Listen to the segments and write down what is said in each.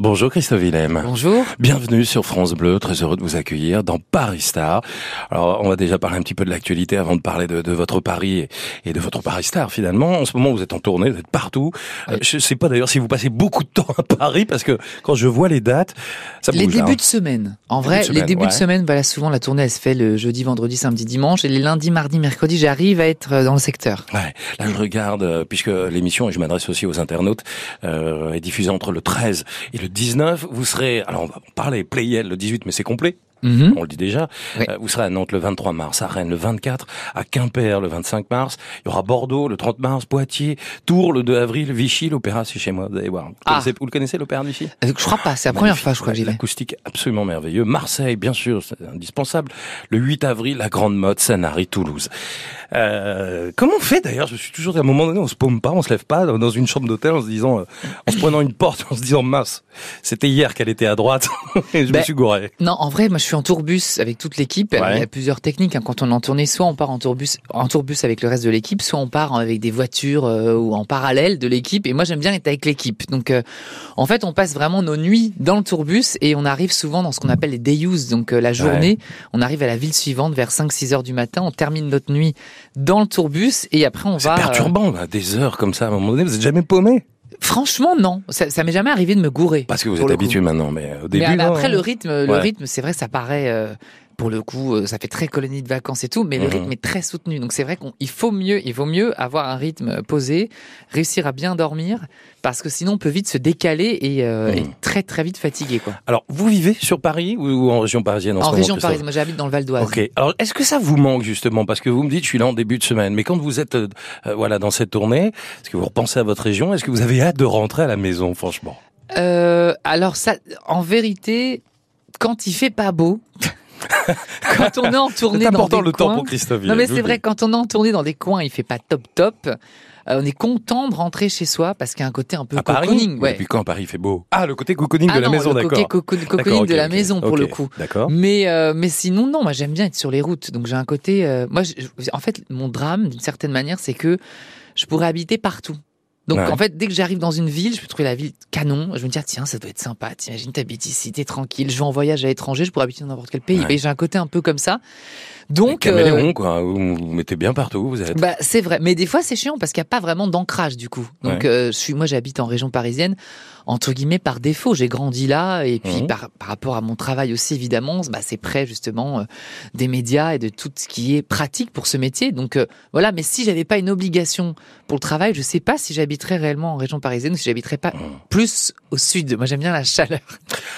Bonjour Christophe Willem. Bonjour. Bienvenue sur France Bleu, très heureux de vous accueillir dans Paris Star. Alors on va déjà parler un petit peu de l'actualité avant de parler de, de votre Paris et, de votre Paris Star finalement. En ce moment vous êtes en tournée, vous êtes partout. Euh, je sais pas d'ailleurs si vous passez beaucoup de temps à Paris parce que quand je vois les dates, ça Les bouge, débuts hein. de semaine. En vrai, de les semaine, débuts ouais. de semaine, voilà, souvent la tournée elle se fait le jeudi, vendredi, samedi, dimanche et les lundis, mardi, mercredi, j'arrive à être euh, dans le secteur. Ouais, là je regarde, euh, puisque l'émission, et je m'adresse aussi aux internautes, euh, est diffusée entre le 13 et le 19. Vous serez, alors on va parler Playel le 18, mais c'est complet. Mhm. On le dit déjà. Oui. Euh, vous serez à Nantes le 23 mars, à Rennes le 24, à Quimper le 25 mars. Il y aura Bordeaux le 30 mars, Poitiers, Tours le 2 avril, Vichy, l'opéra c'est chez moi. Vous allez voir. Vous, Ah. connaissez, vous le connaissez l'opéra de Vichy? Euh, Je crois pas, c'est la première fois, je crois j'y vais. L'acoustique absolument merveilleux. Marseille, bien sûr, c'est indispensable. Le 8 avril, la Grande Mode, Sanary, Toulouse. Euh, comment on fait d'ailleurs? Je suis toujours à un moment donné, on se paume pas, on se lève pas dans une chambre d'hôtel en se disant, euh, en se prenant une porte, en se disant mince, c'était hier qu'elle était à droite et je me Ben, suis gouré. Non, en vrai, moi je suis en tourbus avec toute l'équipe. Ouais. Il y a plusieurs techniques hein. quand on est en tournée. Soit on part en tourbus, en tourbus avec le reste de l'équipe, soit on part avec des voitures euh, ou en parallèle de l'équipe. Et moi j'aime bien être avec l'équipe. Donc euh, en fait, on passe vraiment nos nuits dans le tourbus et on arrive souvent dans ce qu'on appelle les day use. Donc euh, la journée, on arrive à la ville suivante vers 5-6 heures du matin. On termine notre nuit dans le tourbus et après on C'est va. euh, perturbant, là, des heures comme ça. À un moment donné, vous êtes jamais paumé? Franchement, non. Ça, ça m'est jamais arrivé de me gourer. Parce que vous êtes habitué maintenant, mais au début. mais, mais après hein. le rythme, le Ouais. rythme, c'est vrai, ça paraît. euh, pour le coup, euh, ça fait très colonie de vacances et tout, mais le Mhm. rythme est très soutenu. Donc c'est vrai qu'il faut mieux, il vaut mieux avoir un rythme posé, réussir à bien dormir, parce que sinon on peut vite se décaler et, euh, Mhm. et très très vite fatigué quoi. Alors, vous vivez sur Paris ou, ou en région parisienne en, En ce région parisienne, moi j'habite dans le Val d'Oise. Ok. Alors, est-ce que ça vous manque justement? Parce que vous me dites, je suis là en début de semaine, mais quand vous êtes euh, euh, voilà dans cette tournée, est-ce que vous repensez à votre région? Est-ce que vous avez hâte de rentrer à la maison, franchement? Euh, alors ça, en vérité, quand il fait pas beau, quand on est en tournée dans important des le temps coins- pour Christophe. Non mais c'est le vrai, quand on est en tournée dans des coins, il fait pas top top. euh, on est content de rentrer chez soi parce qu'il y a un côté un peu À cocooning. Ouais. Depuis quand Paris fait beau Ah, le côté cocooning Ah de la maison, le d'accord. côté coco- cocooning de la maison pour le coup. D'accord. Mais euh, mais sinon non, moi j'aime bien être sur les routes. Donc j'ai un côté. euh, moi, je- en fait, mon drame d'une certaine manière, c'est que je pourrais habiter partout. Donc Ouais. en fait, dès que j'arrive dans une ville, je peux trouver la ville canon. Je me dis ah, tiens, ça doit être sympa. T'imagines, t'habites ici, t'es tranquille. Je vais en voyage à l'étranger, je pourrais habiter dans n'importe quel pays. Ouais. Et j'ai un côté un peu comme ça. Donc euh, Caméléon, quoi. Vous vous mettez bien partout, vous êtes. bah, c'est vrai, mais des fois c'est chiant parce qu'il n'y a pas vraiment d'ancrage du coup. Donc Ouais. euh, je suis, moi j'habite en région parisienne entre guillemets par défaut. J'ai grandi là et puis Mhm. par, par rapport à mon travail aussi évidemment, bah, c'est près justement euh, des médias et de tout ce qui est pratique pour ce métier. Donc euh, voilà, mais si j'avais pas une obligation pour le travail, je sais pas si j'habiterais réellement en région parisienne ou si j'habiterais pas Mhm. plus au sud. Moi j'aime bien la chaleur.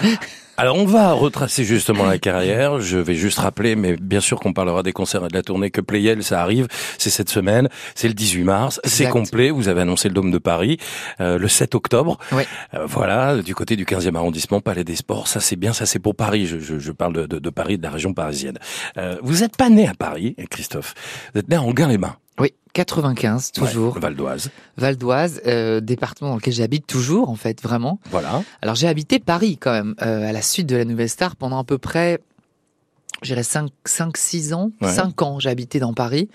Alors on va retracer justement la carrière. Je vais juste rappeler, mais bien sûr qu'on parlera des concerts et de la tournée que Playel, ça arrive. C'est cette semaine, c'est le 18 mars, c'est complet. Vous avez annoncé le Dôme de Paris euh, le 7 octobre. Ouais. Euh, voilà, du côté du 15e arrondissement, Palais des Sports. Ça c'est bien, ça c'est pour Paris. Je, je, je parle de, de, de Paris, de la région parisienne. Euh, vous n'êtes pas né à Paris, Christophe. Vous êtes né à Anguin-les-Bains, Oui, 95 toujours, Ouais, Val d'Oise. Val d'Oise, euh, département dans lequel j'habite toujours en fait vraiment. Voilà. Alors j'ai habité Paris quand même, euh, à la suite de la Nouvelle Star pendant à peu près, j'irais 5-6 ans, Ouais. 5 ans j'ai habité dans Paris.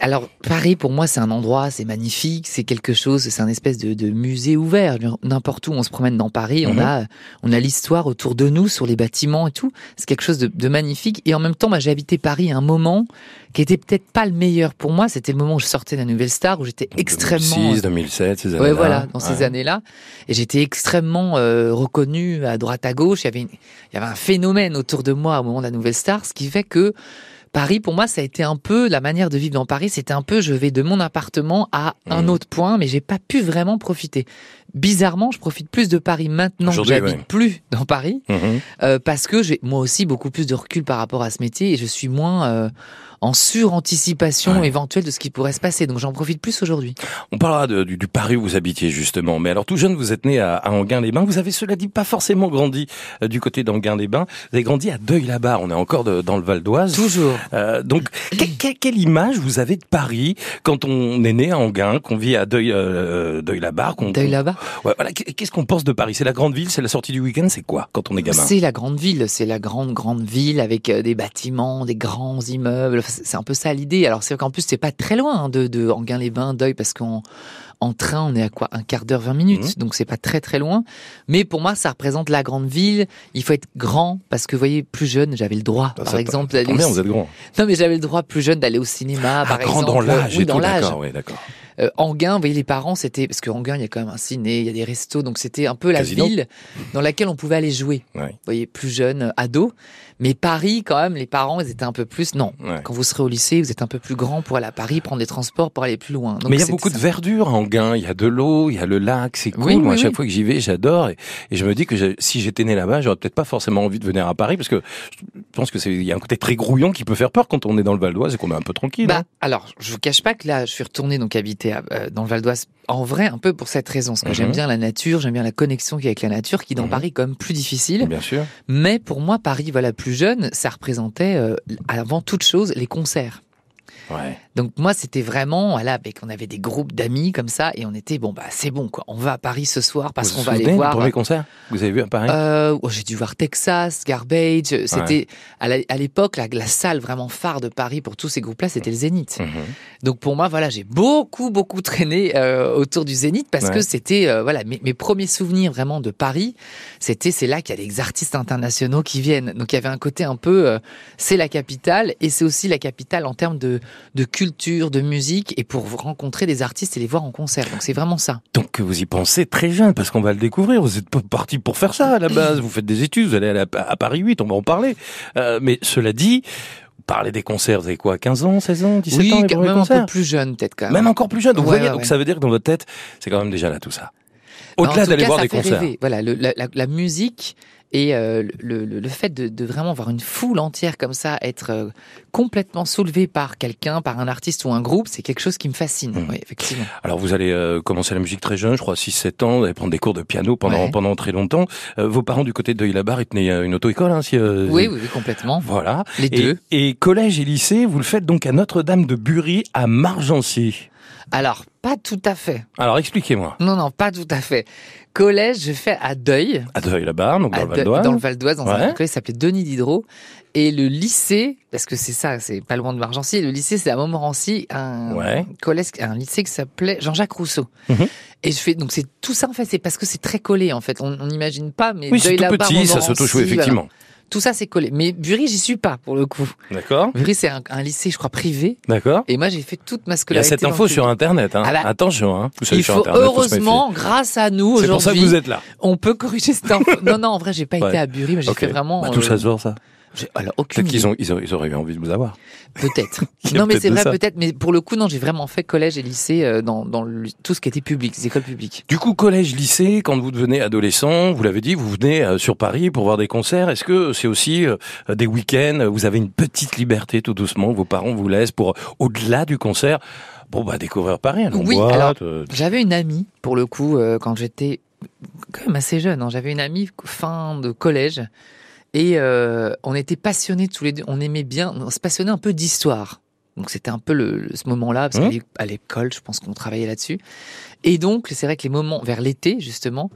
Alors Paris pour moi c'est un endroit, c'est magnifique, c'est quelque chose, c'est un espèce de, de musée ouvert. N'importe où on se promène dans Paris, on Mhm. a on a l'histoire autour de nous sur les bâtiments et tout. C'est quelque chose de, de magnifique. Et en même temps, bah, j'ai habité Paris à un moment qui était peut-être pas le meilleur pour moi. C'était le moment où je sortais de la Nouvelle Star, où j'étais extrêmement 2006, 2007, ces années-là. Ouais, voilà, dans ces Ouais. années-là. Et j'étais extrêmement euh, reconnu à droite à gauche. Il y, avait une- il y avait un phénomène autour de moi au moment de la Nouvelle Star, ce qui fait que Paris, pour moi, ça a été un peu la manière de vivre dans Paris. C'était un peu, je vais de mon appartement à un Mhm. autre point, mais j'ai pas pu vraiment profiter. Bizarrement, je profite plus de Paris maintenant que j'habite ouais. plus dans Paris, Mhm. euh, parce que j'ai moi aussi beaucoup plus de recul par rapport à ce métier et je suis moins euh, en suranticipation Ouais. éventuelle de ce qui pourrait se passer. Donc j'en profite plus aujourd'hui. On parlera de- du, du Paris où vous habitiez justement. Mais alors tout jeune, vous êtes né à, à Anguin-les-Bains. Vous avez cela dit pas forcément grandi euh, du côté d'Anguin-les-Bains. Vous avez grandi à Deuil-la-Barre. On est encore de- dans le Val d'Oise. Toujours. Euh, donc que- que- quelle image vous avez de Paris quand on est né à Anguin, qu'on vit à Deuil, euh, Deuil-la-Barre, qu'on Deuil. Ouais, voilà. Qu'est-ce qu'on pense de Paris? C'est la grande ville, c'est la sortie du week-end, c'est quoi quand on est gamin? C'est la grande ville, c'est la grande grande ville avec euh, des bâtiments, des grands immeubles. C'est un peu ça l'idée. Alors c'est qu'en plus c'est pas très loin hein, de, de Anguin-les-Bains, Deuil, parce qu'en En train, on est à quoi? Un quart d'heure, 20 minutes. Mhm. Donc c'est pas très très loin. Mais pour moi, ça représente la grande ville. Il faut être grand parce que, vous voyez, plus jeune, j'avais le droit, Ah, par ça, exemple, d'aller au vous êtes grand. Non, mais j'avais le droit plus jeune d'aller au cinéma, par Ah, grand exemple. dans l'âge Oui, d'accord, oui, d'accord. Euh, Anguin, vous voyez, les parents, c'était parce que Anguin, il y a quand même un ciné, il y a des restos, donc c'était un peu la Casino. ville dans laquelle on pouvait aller jouer. Ouais. Vous voyez, plus jeune, euh, ado. Mais Paris, quand même, les parents, ils étaient un peu plus. Non, Ouais. quand vous serez au lycée, vous êtes un peu plus grand pour aller à Paris, prendre des transports pour aller plus loin. Donc, Mais il y a beaucoup de verdure en Gain. Il y a de l'eau, il y a le lac, c'est cool. Oui, Moi, à chaque oui. fois que j'y vais, j'adore. Et, et je me dis que si j'étais né là-bas, j'aurais peut-être pas forcément envie de venir à Paris parce que je pense que c'est il y a un côté très grouillon qui peut faire peur quand on est dans le Val d'Oise et qu'on est un peu tranquille. Bah, hein. alors, je vous cache pas que là, je suis retourné donc habiter à- euh, dans le Val d'Oise en vrai un peu pour cette raison, parce que Mhm. j'aime bien la nature, j'aime bien la connexion qu'il y a avec la nature, qui dans Mhm. Paris est quand même plus difficile. Bien sûr. Mais pour moi, Paris, voilà, plus jeune, ça représentait euh, avant toute chose les concerts. Ouais. Donc moi, c'était vraiment, voilà, avec, on avait des groupes d'amis comme ça, et on était bon, bah c'est bon quoi, on va à Paris ce soir parce vous qu'on vous va aller voir. premier concert que vous avez vu à Paris? Euh, oh, j'ai dû voir Texas, Garbage. C'était à l'époque la, la salle vraiment phare de Paris pour tous ces groupes-là, c'était le Zénith. Mhm. Donc pour moi, voilà, j'ai beaucoup beaucoup traîné euh, autour du Zénith parce Ouais. que c'était euh, voilà mes, mes premiers souvenirs vraiment de Paris. C'était c'est là qu'il y a des artistes internationaux qui viennent. Donc il y avait un côté un peu euh, c'est la capitale et c'est aussi la capitale en termes de de culture, de musique et pour rencontrer des artistes et les voir en concert. Donc c'est vraiment ça. Donc vous y pensez très jeune parce qu'on va le découvrir. Vous êtes pas parti pour faire ça à la base. Vous faites des études, vous allez à, à Paris 8, on va en parler. Euh, mais cela dit, vous parlez des concerts, vous avez quoi 15 ans, 16 ans, 17 oui, ans les même concerts plus jeune peut-être quand même. Même encore plus jeune. Donc, vous Ouais, voyez, ouais, donc ouais. ça veut dire que dans votre tête, c'est quand même déjà là tout ça. Bah, Au-delà d'aller voir des concerts. rêver. Voilà, le- la, la- la musique et euh, le, le- le fait de, de vraiment voir une foule entière comme ça, être euh, complètement soulevé par quelqu'un, par un artiste ou un groupe, c'est quelque chose qui me fascine. Mhm. Oui, effectivement. Alors vous allez euh, commencer la musique très jeune, je crois 6-7 ans, vous allez prendre des cours de piano pendant Ouais. pendant très longtemps. Euh, vos parents du côté de Deuil-la-Barre, ils tenaient euh, une auto-école, hein, si, euh, Oui, oui, oui, complètement. Voilà. Les Et, deux. et collège et lycée, vous le faites donc à Notre-Dame de Bury, à Margency. Alors, pas tout à fait. Alors expliquez-moi. Non, non, pas tout à fait. Collège, je fais à Deuil, À Deuil-la-Barre, donc dans le Val Deuil- d'Oise. dans le Val d'Oise, dans Ouais. un collège qui s'appelait Denis Diderot. Et le lycée, parce que c'est ça, c'est pas loin de Margency, le lycée c'est à Montmorency, un Ouais. collège, un lycée qui s'appelait Jean-Jacques Rousseau. Mhm. Et je fais, donc c'est tout ça en fait, c'est parce que c'est très collé en fait. On n'imagine pas, mais Oui, tout Deuil-la-Barre, petit, ça se touche, oui, voilà. Tout ça c'est collé. Mais Bury, j'y suis pas pour le coup. D'accord Bury, c'est un, un lycée, je crois, privé. D'accord Et moi, j'ai fait toute ma Il y a scolarité. cette info sur. Internet. Hein. Ah bah, Attention, hein. Vous savez, Il sur faut Internet, faut heureusement, grâce à nous C'est pour ça que aujourd'hui, vous êtes là. on peut corriger cette info. non, non, en vrai, j'ai pas Ouais. été à Bury, mais j'ai fait vraiment. Bah, tout euh, ça se voit, ça. Alors, aucune Peut-être qu'ils ont, ils, ont- ils auraient eu envie de vous avoir. Peut-être. Non, mais c'est vrai, peut-être. Mais pour le coup, non, j'ai vraiment fait collège et lycée euh, dans, dans le- tout ce qui était public, les écoles publiques. Du coup, collège, lycée, quand vous devenez adolescent, vous l'avez dit, vous venez euh, sur Paris pour voir des concerts. Est-ce que c'est aussi euh, des week-ends Vous avez une petite liberté tout doucement. Vos parents vous laissent pour, au-delà du concert, bon, bah, découvrir Paris. en Oui, boîte, alors, euh, J'avais une amie, pour le coup, euh, quand j'étais quand même assez jeune. hein. J'avais une amie fin de collège. Et euh, on était passionnés tous les deux. On aimait bien, on se passionnait un peu d'histoire. Donc c'était un peu le, ce moment-là, parce Mmh. qu'à l'école, je pense qu'on travaillait là-dessus. Et donc, c'est vrai que les moments vers l'été, justement,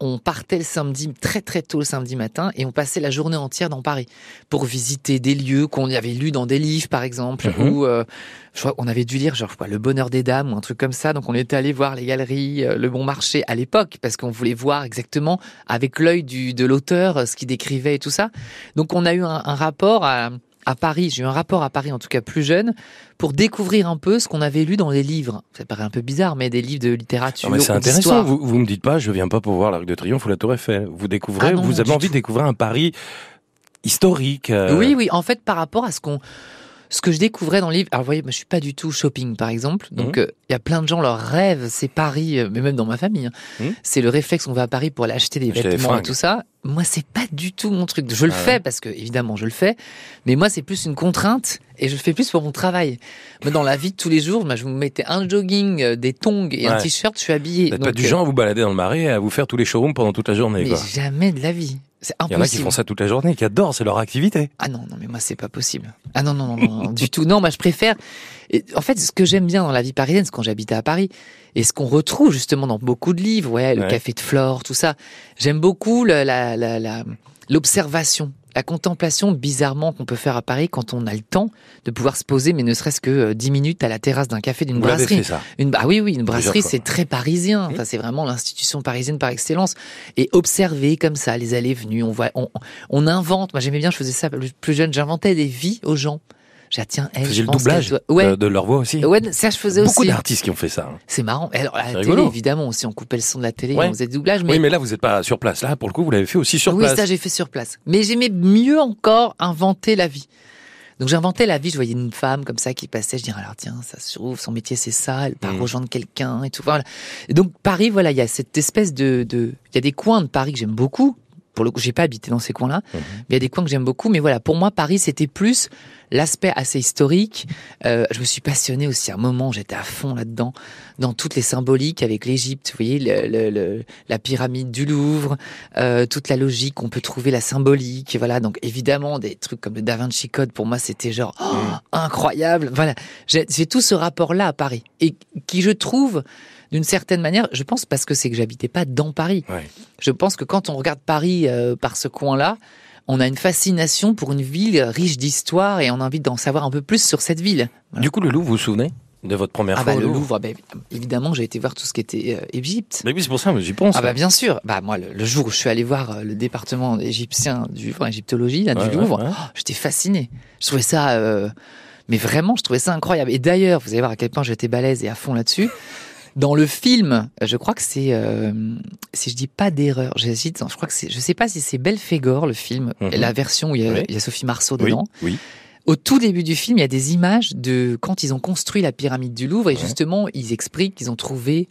on partait le samedi, très très tôt le samedi matin, et on passait la journée entière dans Paris pour visiter des lieux qu'on y avait lus dans des livres, par exemple, Mhm. ou euh, je crois qu'on avait dû lire genre pas, Le Bonheur des Dames ou un truc comme ça. Donc on était allé voir les galeries, euh, le Bon Marché à l'époque, parce qu'on voulait voir exactement avec l'œil du de l'auteur euh, ce qu'il décrivait et tout ça. Donc on a eu un, un rapport à à Paris, j'ai eu un rapport à Paris en tout cas plus jeune pour découvrir un peu ce qu'on avait lu dans les livres. Ça paraît un peu bizarre, mais des livres de littérature. Mais c'est intéressant. Vous, vous me dites pas, je viens pas pour voir l'Arc de Triomphe ou la Tour Eiffel. Vous découvrez, Ah non, vous avez envie tout. de découvrir un Paris historique. euh, Oui, oui. En fait, par rapport à ce qu'on, ce que je découvrais dans le livre. Alors, vous voyez, moi, je suis pas du tout shopping, par exemple. Donc, Mhm. euh, il y a plein de gens, leur rêve, c'est Paris, euh, mais même dans ma famille. hein. Mhm. C'est le réflexe, on va à Paris pour aller acheter des Acheter vêtements et tout ça. Moi, c'est pas du tout mon truc. Je le Ah fais parce que, évidemment, je le fais. Mais moi, c'est plus une contrainte et je le fais plus pour mon travail. Moi, dans la vie de tous les jours, moi, je vous mettais un jogging, euh, des tongs et un t-shirt, je suis habillé. Vous n'êtes pas du euh, genre à vous balader dans le marais et à vous faire tous les showrooms pendant toute la journée. Mais quoi. jamais de la vie. C'est Il y en a qui impossible. font ça toute la journée, qui adorent, c'est leur activité. Ah non, non, mais moi, c'est pas possible. Ah non, non, non, non, non, du tout. Non, moi, je préfère. En fait, ce que j'aime bien dans la vie parisienne, c'est quand j'habitais à Paris, et ce qu'on retrouve justement dans beaucoup de livres, ouais, le Ouais. café de Flore, tout ça. J'aime beaucoup le- la, la, la- l'observation, la contemplation bizarrement qu'on peut faire à Paris quand on a le temps de pouvoir se poser, mais ne serait-ce que euh, 10 minutes à la terrasse d'un café d'une brasserie. fait ça? Une, ah oui, oui, une brasserie, c'est très parisien. Enfin, c'est vraiment l'institution parisienne par excellence. Et observer comme ça, les allées venues, on voit, on, on invente. Moi, j'aimais bien, je faisais ça plus jeune, j'inventais des vies aux gens. J'ai tiens, elle, je le doublage doit- Ouais. de, de leur voix aussi. Ouais, ça je faisais Beaucoup aussi. d'artistes qui ont fait ça. hein. C'est marrant. Alors, à la télé, évidemment, aussi, on coupait le son de la télé, Ouais. on faisait du doublage. Mais, Oui, mais là, vous n'êtes pas sur place. Là, pour le coup, vous l'avez fait aussi sur oui, place. ça, j'ai fait sur place. Mais j'aimais mieux encore inventer la vie. Donc j'inventais la vie, je voyais une femme comme ça qui passait, je dirais alors tiens, ça se trouve, son métier c'est ça, elle part Mhm. rejoindre quelqu'un et tout. Voilà. Et donc Paris, voilà, il y a cette espèce de, de, il y a des coins de Paris que j'aime beaucoup. Pour le coup, j'ai pas habité dans ces coins-là, Mhm. mais il y a des coins que j'aime beaucoup. Mais voilà, pour moi, Paris, c'était plus l'aspect assez historique. Euh, je me suis passionné aussi à un moment, j'étais à fond là-dedans, dans toutes les symboliques avec l'Égypte. Vous voyez, le, le- le- la pyramide du Louvre, euh, toute la logique qu'on peut trouver, la symbolique. Voilà, donc évidemment, des trucs comme le Da Vinci Code, pour moi, c'était genre oh, incroyable. Voilà, j'ai tout ce rapport-là à Paris et qui, je trouve, d'une certaine manière, je pense parce que c'est que j'habitais pas dans Paris. Ouais. Je pense que quand on regarde Paris euh, par ce coin-là, on a une fascination pour une ville riche d'histoire et on a envie d'en savoir un peu plus sur cette ville. Voilà. Du coup, le Louvre, vous vous souvenez de votre première Ah fois bah au le Louvre? Louvre, bah, évidemment, j'ai été voir tout ce qui était euh, Égypte. Mais oui, c'est pour ça, mais j'y pense. Ah bah bien sûr. Bah moi, le, le jour où je suis allé voir euh, le département égyptien du enfin, égyptologie là, Ouais, du ouais, Louvre, ouais. oh, j'étais fasciné. Je trouvais ça, euh, mais vraiment, je trouvais ça incroyable. Et d'ailleurs, vous allez voir à quel point j'étais balèze et à fond là-dessus. Dans le film, je crois que c'est, euh, si je dis pas d'erreur, j'hésite. Je crois que c'est, je sais pas si c'est Belphégor le film, Mhm. la version où il y a, Oui. il y a Sophie Marceau oui, dedans. oui. Au tout début du film, il y a des images de quand ils ont construit la pyramide du Louvre et Ouais. justement, ils expliquent qu'ils ont trouvé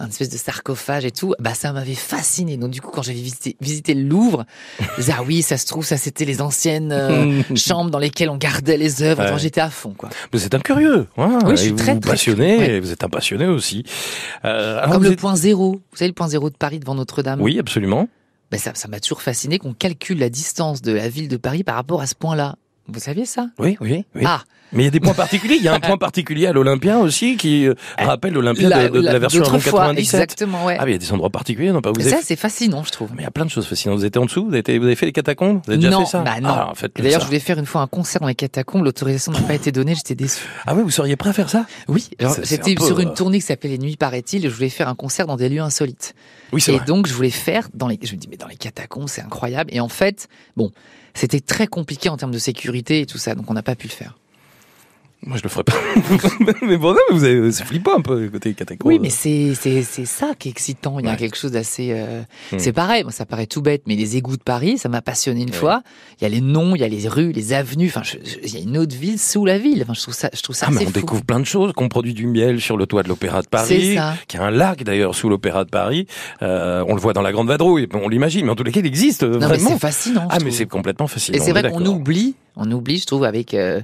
un espèce de sarcophage et tout. Bah, ça m'avait fasciné. Donc, du coup, quand j'avais visité, visité le Louvre, je disais, ah oui, ça se trouve, ça c'était les anciennes euh, chambres dans lesquelles on gardait les œuvres. Ouais. J'étais à fond, quoi. Vous êtes un curieux. hein, Oui, je suis vous très, vous très passionné, ouais. vous êtes un passionné aussi. Euh, Comme le êtes- point zéro. Vous savez, le point zéro de Paris devant Notre-Dame. Oui, absolument. Ben, ça, ça m'a toujours fasciné qu'on calcule la distance de la ville de Paris par rapport à ce point-là. Vous saviez ça? Oui, oui, oui. Ah, Mais il y a des points particuliers. Il y a un point particulier à l'Olympien aussi qui euh, rappelle l'Olympien de, de- de la version avant d'autrefois, 97. exactement, ouais. Ah, mais il y a des endroits particuliers, non pas vous ça, avez... c'est fascinant, je trouve. Mais il y a plein de choses fascinantes. Vous étiez en dessous vous avez, été- vous avez fait les catacombes Vous avez déjà non, fait ça bah non. Ah, D'ailleurs, ça. je voulais faire une fois un concert dans les catacombes. L'autorisation n'a pas été donnée. J'étais déçu. Ah oui, vous seriez prêt à faire ça? Oui. C'était un sur euh, une tournée qui s'appelait Les Nuits paraît-il. Je voulais faire un concert dans des lieux insolites. Oui, c'est Et vrai. donc, je voulais faire dans les. Je me dis, mais dans les catacombes, c'est incroyable. Et en fait, bon, c'était très compliqué en termes de sécurité et tout ça. Donc, on n'a pas pu le faire. Moi, je le ferais pas. mais bon, non, mais vous avez, c'est flippant un peu côté catacombes. Oui, mais c'est c'est c'est ça qui est excitant. Il y a Ouais. quelque chose d'assez. euh, Hmm. C'est pareil. Moi, ça paraît tout bête, mais les égouts de Paris, ça m'a passionné une Ouais. fois. Il y a les noms, il y a les rues, les avenues. Enfin, je- il y a une autre ville sous la ville. Enfin, je trouve ça, je trouve ça Ah, mais on fou. découvre plein de choses, qu'on produit du miel sur le toit de l'Opéra de Paris, C'est ça. qu'il y a un lac d'ailleurs sous l'Opéra de Paris. Euh, on le voit dans la Grande Vadrouille, on l'imagine, mais en tous les cas, il existe Non, mais c'est fascinant. Ah, mais c'est complètement fascinant. Et c'est vrai qu'on oublie, on oublie, je trouve, avec euh,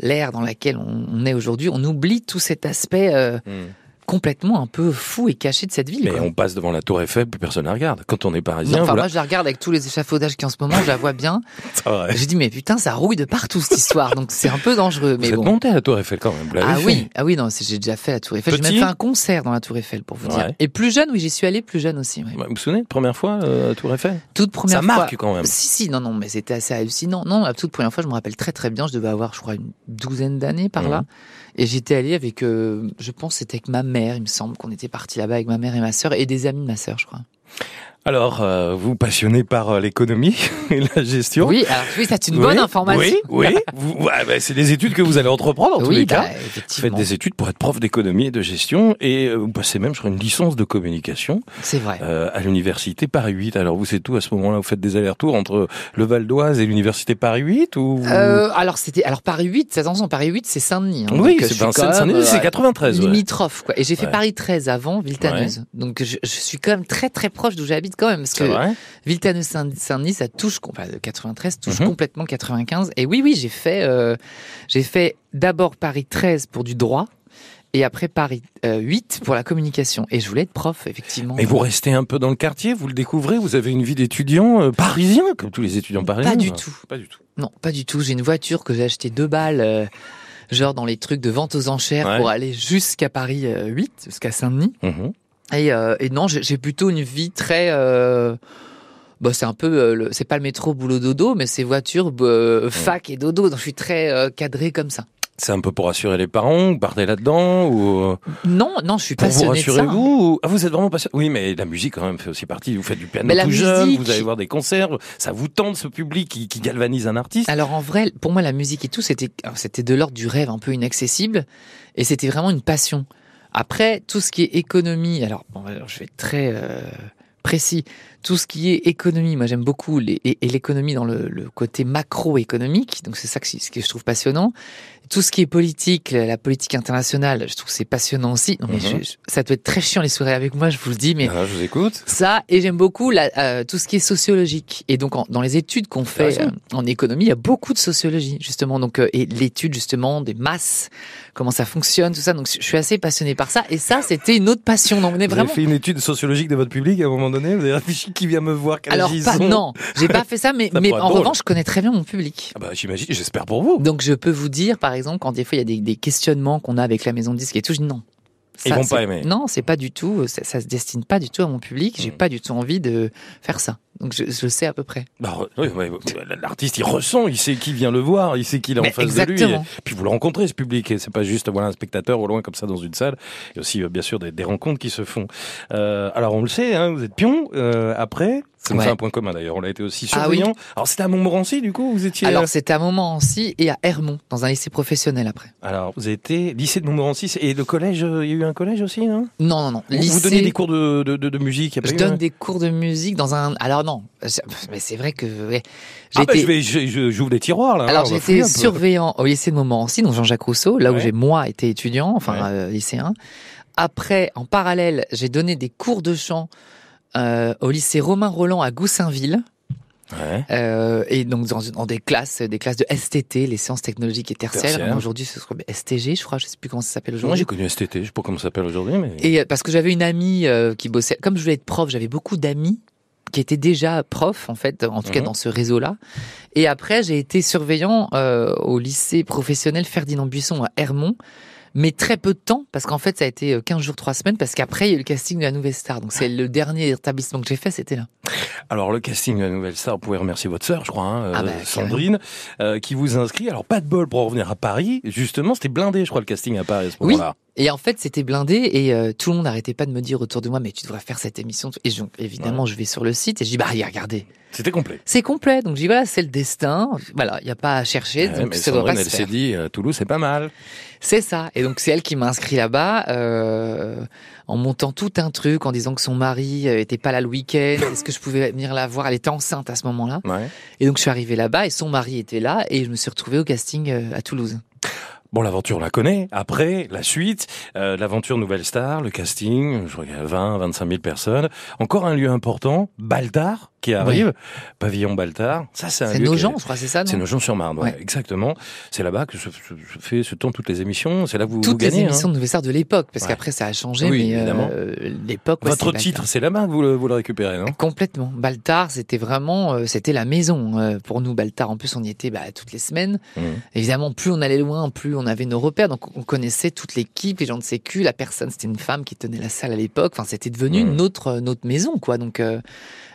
l'ère dans laquelle on, est aujourd'hui, on oublie tout cet aspect euh, Hmm. Complètement un peu fou et caché de cette ville. Mais quoi. on passe devant la Tour Eiffel, plus personne ne la regarde. Quand on est Non, parisien, enfin, voilà. moi, je la regarde avec tous les échafaudages a en ce moment, je la vois bien. J'ai dit, mais putain, ça rouille de partout cette histoire, donc c'est un peu dangereux. Mais Vous êtes bon. monté à la Tour Eiffel quand même, Ah fait. oui, ah oui, non, j'ai déjà fait la Tour Eiffel. J'ai même fait un concert dans la Tour Eiffel, pour vous dire. Et plus jeune, oui, j'y suis allé plus jeune aussi. ouais. Vous vous souvenez, de première fois, euh, à Tour Eiffel? Toute première Ça fois. marque quand même. Si, si, non, non, mais c'était assez hallucinant. Non, la toute première fois, je me rappelle très très bien, je devais avoir, je crois, une douzaine d'années par là. Mhm. Et j'étais allé avec, euh, je pense, c'était avec ma mère, il me semble qu'on était partis là-bas avec ma mère et ma sœur et des amis de ma sœur, je crois. Alors, euh, vous passionné par euh, l'économie et la gestion Oui, alors oui, c'est une Oui, bonne information. Oui, oui. Vous- ouais, bah, c'est des études que vous allez entreprendre en tous Oui, les bah, cas. Vous faites des études pour être prof d'économie et de gestion et euh, vous passez même, crois, une licence de communication C'est vrai. euh, à l'université Paris 8. Alors vous, c'est tout à ce moment-là, vous faites des allers-retours entre le Val d'Oise et l'université Paris 8 ou Euh, alors c'était alors Paris 8, attention Paris 8 c'est Saint-Denis. hein, Oui, c'est Saint-Denis, c'est euh, 93. ouais. limitrophe quoi. Et j'ai fait Ouais. Paris 13 avant Villetaneuse. Donc je, je suis quand même très très proche d'où j'habite quand même parce que vrai Villetaneuse Saint- Saint-Denis ça touche enfin, de 93 touche Mhm. complètement 95 et oui oui, j'ai fait euh, j'ai fait d'abord Paris 13 pour du droit et après Paris euh, 8 pour la communication et je voulais être prof effectivement. Mais vous restez un peu dans le quartier, vous le découvrez, vous avez une vie d'étudiant euh, parisien, comme tous les étudiants parisiens. Pas du tout. Pas du tout. Non, pas du tout. J'ai une voiture que j'ai achetée deux balles, euh, genre dans les trucs de vente aux enchères Ouais. pour aller jusqu'à Paris euh, 8, jusqu'à Saint-Denis. Mhm. Et, euh, et non, j'ai plutôt une vie très... euh, Bah, c'est un peu, euh, c'est pas le métro boulot dodo, mais c'est voiture, euh, fac et dodo. Donc je suis très cadré comme ça. C'est un peu pour rassurer les parents, vous partez là-dedans ou Non, non, je suis pour vous passionné de ça. rassurer vous ou- Ah, vous êtes vraiment passionné Oui, mais la musique quand même fait aussi partie. Vous faites du piano tout jeune, vous allez voir des concerts, ça vous tente ce public qui, qui galvanise un artiste. Alors en vrai, pour moi, la musique et tout, c'était, c'était de l'ordre du rêve, un peu inaccessible, et c'était vraiment une passion. Après, tout ce qui est économie, alors, bon, je vais être très euh, précis. Tout ce qui est économie, moi j'aime beaucoup les- et, et l'économie dans le, le côté macroéconomique, donc c'est ça que, ce que je trouve passionnant. Tout ce qui est politique, la politique internationale, je trouve que c'est passionnant aussi. Non, mais Mhm. je- je- ça doit être très chiant les soirées avec moi, je vous le dis, mais Ah, je vous écoute. ça, et j'aime beaucoup la, euh, tout ce qui est sociologique. Et donc, en- dans les études qu'on fait euh, en économie, il y a beaucoup de sociologie, justement. Donc, euh, et l'étude, justement, des masses, comment ça fonctionne, tout ça. Donc, je suis assez passionné par ça. Et ça, c'était une autre passion. Donc, on est Vous vraiment. avez fait une étude sociologique de votre public à un moment donné Vous avez réfléchi qui vient me voir quel Alors, pas, non, j'ai pas fait ça, mais, Ça mais en drôle. revanche, je connais très bien mon public. Ah bah, J'imagine, j'espère pour vous. Donc, je peux vous dire, par exemple, quand des fois, il y a des, des questionnements qu'on a avec la maison de disque et tout, je dis non. Ils Ça, vont c'est- pas aimer. Non, c'est pas du tout, ça, ça se destine pas du tout à mon public. J'ai Mm. pas du tout envie de faire ça. Donc, je, je le sais à peu près. Bah, oui, oui, oui, L'artiste, il ressent, il sait qui vient le voir, il sait qu'il est en face de lui. exactement. Et puis vous le rencontrez, ce public, et c'est pas juste voilà un spectateur au loin comme ça dans une salle. Il y a aussi euh, bien sûr des, des rencontres qui se font. Euh, alors on le sait, hein, vous êtes pion. euh, après, ça nous Ouais. fait un point commun d'ailleurs. On a été aussi Ah oui. surveillant. Alors c'était à Montmorency du coup, vous étiez. Alors euh, c'était à Montmorency et à Hermont, dans un lycée professionnel après. alors vous avez été lycée de Montmorency et le collège. euh, Il y a eu un collège aussi, non? Non, non, non. Vous- lycée, Vous donnez des cours de, de, de, de musique. je donne des cours de musique dans un... Alors non, mais c'est vrai que... ouais, Ah bah, été- je vais, je- je- j'ouvre des tiroirs là. Alors j'étais surveillant au lycée de Montmorency, donc Jean-Jacques Rousseau, là où j'ai moi été étudiant, enfin euh, lycéen. Après, en parallèle, j'ai donné des cours de chant euh, au lycée Romain Roland à Goussainville. Ouais. Euh, et donc dans, dans des classes, des classes de STT, les sciences technologiques et tertiaires. Tertiaire. Aujourd'hui, ce serait STG, je crois, je sais plus comment ça s'appelle Moi aujourd'hui. j'ai connu STT, je sais pas comment ça s'appelle aujourd'hui, mais. Et euh, parce que j'avais une amie euh, qui bossait, comme je voulais être prof, j'avais beaucoup d'amis qui étaient déjà profs en fait, en tout cas Mhm. dans ce réseau-là. Et après, j'ai été surveillant euh, au lycée professionnel Ferdinand Buisson à Hermont. Mais très peu de temps, parce qu'en fait, ça a été euh, 15 jours, 3 semaines, parce qu'après, il y a eu le casting de la Nouvelle Star. Donc, c'est le dernier établissement que j'ai fait, c'était là. Alors le casting de la Nouvelle Star, vous pouvez remercier votre sœur, je crois, hein, Ah euh, bah, Sandrine, euh, qui vous inscrit. Alors pas de bol pour revenir à Paris. Justement, c'était blindé, je crois, le casting à Paris à ce Oui. Et en fait, c'était blindé et euh, tout le monde n'arrêtait pas de me dire autour de moi, mais tu devrais faire cette émission. Et donc, évidemment, je vais sur le site et je dis, bah, regardez, C'était complet. c'est complet. Donc, je dis, voilà, c'est le destin. Voilà, il n'y a pas à chercher. Ouais, donc, mais ça devrait Sandrine, elle s'est dit, euh, Toulouse, c'est pas mal. C'est ça. Et donc, c'est elle qui m'a inscrit là-bas, euh, en montant tout un truc, en disant que son mari euh, était pas là le week-end. Est-ce que je pouvais venir la voir? Elle était enceinte à ce moment-là. Ouais. Et donc, je suis arrivé là-bas et son mari était là et je me suis retrouvé au casting à Toulouse. Bon, l'aventure, on la connaît. Après, la suite, euh, l'aventure Nouvelle Star, le casting, je a 20, 25 000 personnes. Encore un lieu important, Baltard, qui arrive. Pavillon Baltard. Ça, c'est un C'est nos qui est- gens, je crois, c'est ça? C'est Nogent-sur-Marne, ouais, Ouais. exactement. C'est là-bas que se, se- fait, se tournent toutes les émissions. C'est là que vous, vous Toutes les gagnez. hein. émissions de Nouvelle Star de l'époque, parce Ouais. qu'après ça a changé, Oui, mais évidemment. euh, l'époque. ouais, Votre c'est titre, c'est là-bas que vous le, vous le récupérez, non? Complètement. Baltar, c'était vraiment, euh, c'était la maison euh, pour nous. Baltar, en plus, on y était bah, toutes les semaines. Mhm. Évidemment, plus on allait loin, plus on avait nos repères. Donc, on connaissait toute l'équipe, les gens de sécu, la personne. C'était une femme qui tenait la salle à l'époque. Enfin, c'était devenu Mhm. notre notre maison, quoi. Donc,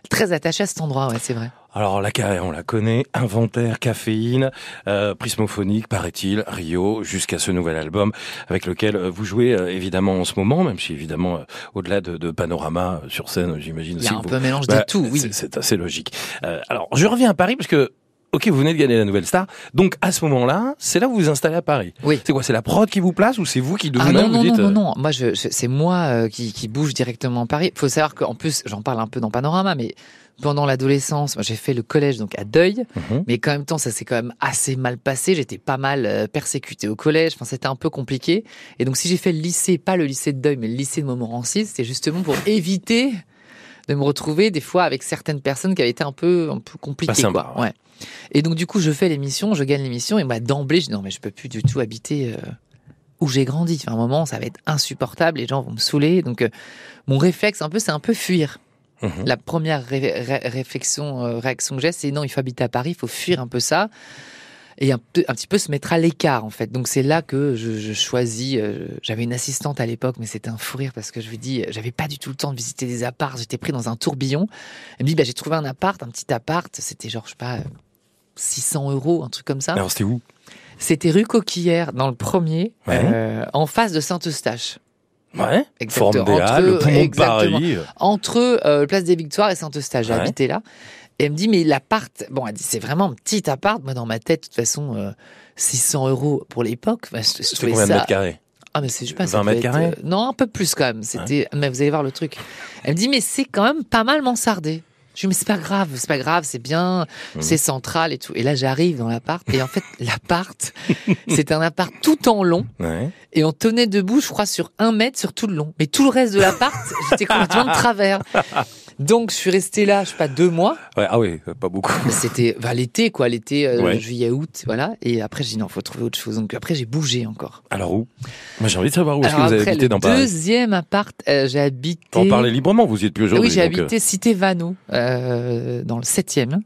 très attaché à cet endroit, ouais, c'est vrai. Alors la carrière, on la connaît, inventaire, caféine, euh, prismophonique, paraît-il, Rio, jusqu'à ce nouvel album avec lequel euh, vous jouez euh, évidemment en ce moment, même si évidemment euh, au-delà de, de panorama euh, sur scène, j'imagine Il y a un que peu un mélange vous- de Bah, tout, oui. c'est- C'est assez logique. Euh, alors je reviens à Paris parce que Ok, vous venez de gagner la nouvelle star. Donc à ce moment-là, c'est là que vous vous installez à Paris. Oui. C'est quoi C'est la prod qui vous place ou c'est vous qui Ah vous-même non, non, vous dites non, non, non. Moi, je, je- c'est moi euh, qui, qui bouge directement à Paris. Il faut savoir qu'en plus, j'en parle un peu dans Panorama, mais pendant l'adolescence, j'ai fait le collège donc à Deuil, mhm. mais en même temps, ça s'est quand même assez mal passé. J'étais pas mal euh, persécuté au collège. Enfin, c'était un peu compliqué. Et donc, si j'ai fait le lycée, pas le lycée de Deuil, mais le lycée de Montmorency, c'était justement pour éviter de me retrouver des fois avec certaines personnes qui avaient été un peu, un peu compliquées. Pas sympa, quoi. Ouais. Et donc, du coup, je fais l'émission, je gagne l'émission, et moi, d'emblée, je dis non, mais je peux plus du tout habiter euh, où j'ai grandi. Enfin, à un moment, ça va être insupportable, les gens vont me saouler. Donc, euh, mon réflexe, un peu, c'est un peu fuir. Mhm. La première ré- ré- réflexion, euh, réaction que j'ai, c'est non, il faut habiter à Paris, il faut fuir un peu ça. et un, petit peu se mettre à l'écart en fait. Donc c'est là que je, je choisis. euh, j'avais une assistante à l'époque, mais c'était un fou rire parce que je lui dis, j'avais pas du tout le temps de visiter des apparts. J'étais pris dans un tourbillon. Elle me dit, bah, j'ai trouvé un appart, un petit appart. C'était genre, je sais pas, 600 euros, un truc comme ça. Alors c'était où? C'était rue Coquillère, dans le premier, Ouais. euh, en face de Saint-Eustache. Ouais. Exactement. Forme des Halles, le poumon de. Paris. entre euh, Place des Victoires et Saint-Eustache. J'ai Ouais. habité là. Et elle me dit, mais l'appart, bon, elle dit, c'est vraiment un petit appart. Moi, dans ma tête, de toute façon, euh, 600 euros pour l'époque. Bah, je, je C'était trouvais combien de mètres carrés? Ah, mais c'est, je sais pas, ça 20 devait mètres être, carrés? euh, Non, un peu plus quand même. C'était, mais vous allez voir le truc. Elle me dit, mais c'est quand même pas mal mansardé. Je dis, mais c'est pas grave, c'est pas grave, c'est bien, Mhm. c'est central et tout. Et là, j'arrive dans l'appart. Et en fait, l'appart, c'est un appart tout en long. Ouais. Et on tenait debout, je crois, sur un mètre sur tout le long. Mais tout le reste de l'appart, j'étais complètement de travers. Donc, je suis restée là, je sais pas, deux mois. Ouais, Ah oui, pas beaucoup. C'était bah, l'été, quoi, l'été, euh, Ouais. juillet, août, voilà. Et après, j'ai dit non, faut trouver autre chose. Donc après, j'ai bougé encore. Alors où? Moi j'ai envie de savoir où est-ce que vous avez habité le dans Paris. deuxième appart, euh, j'ai habité. On parlait librement, vous y êtes plus aujourd'hui. oui, j'ai euh, habité Cité Vano, euh, dans le septième.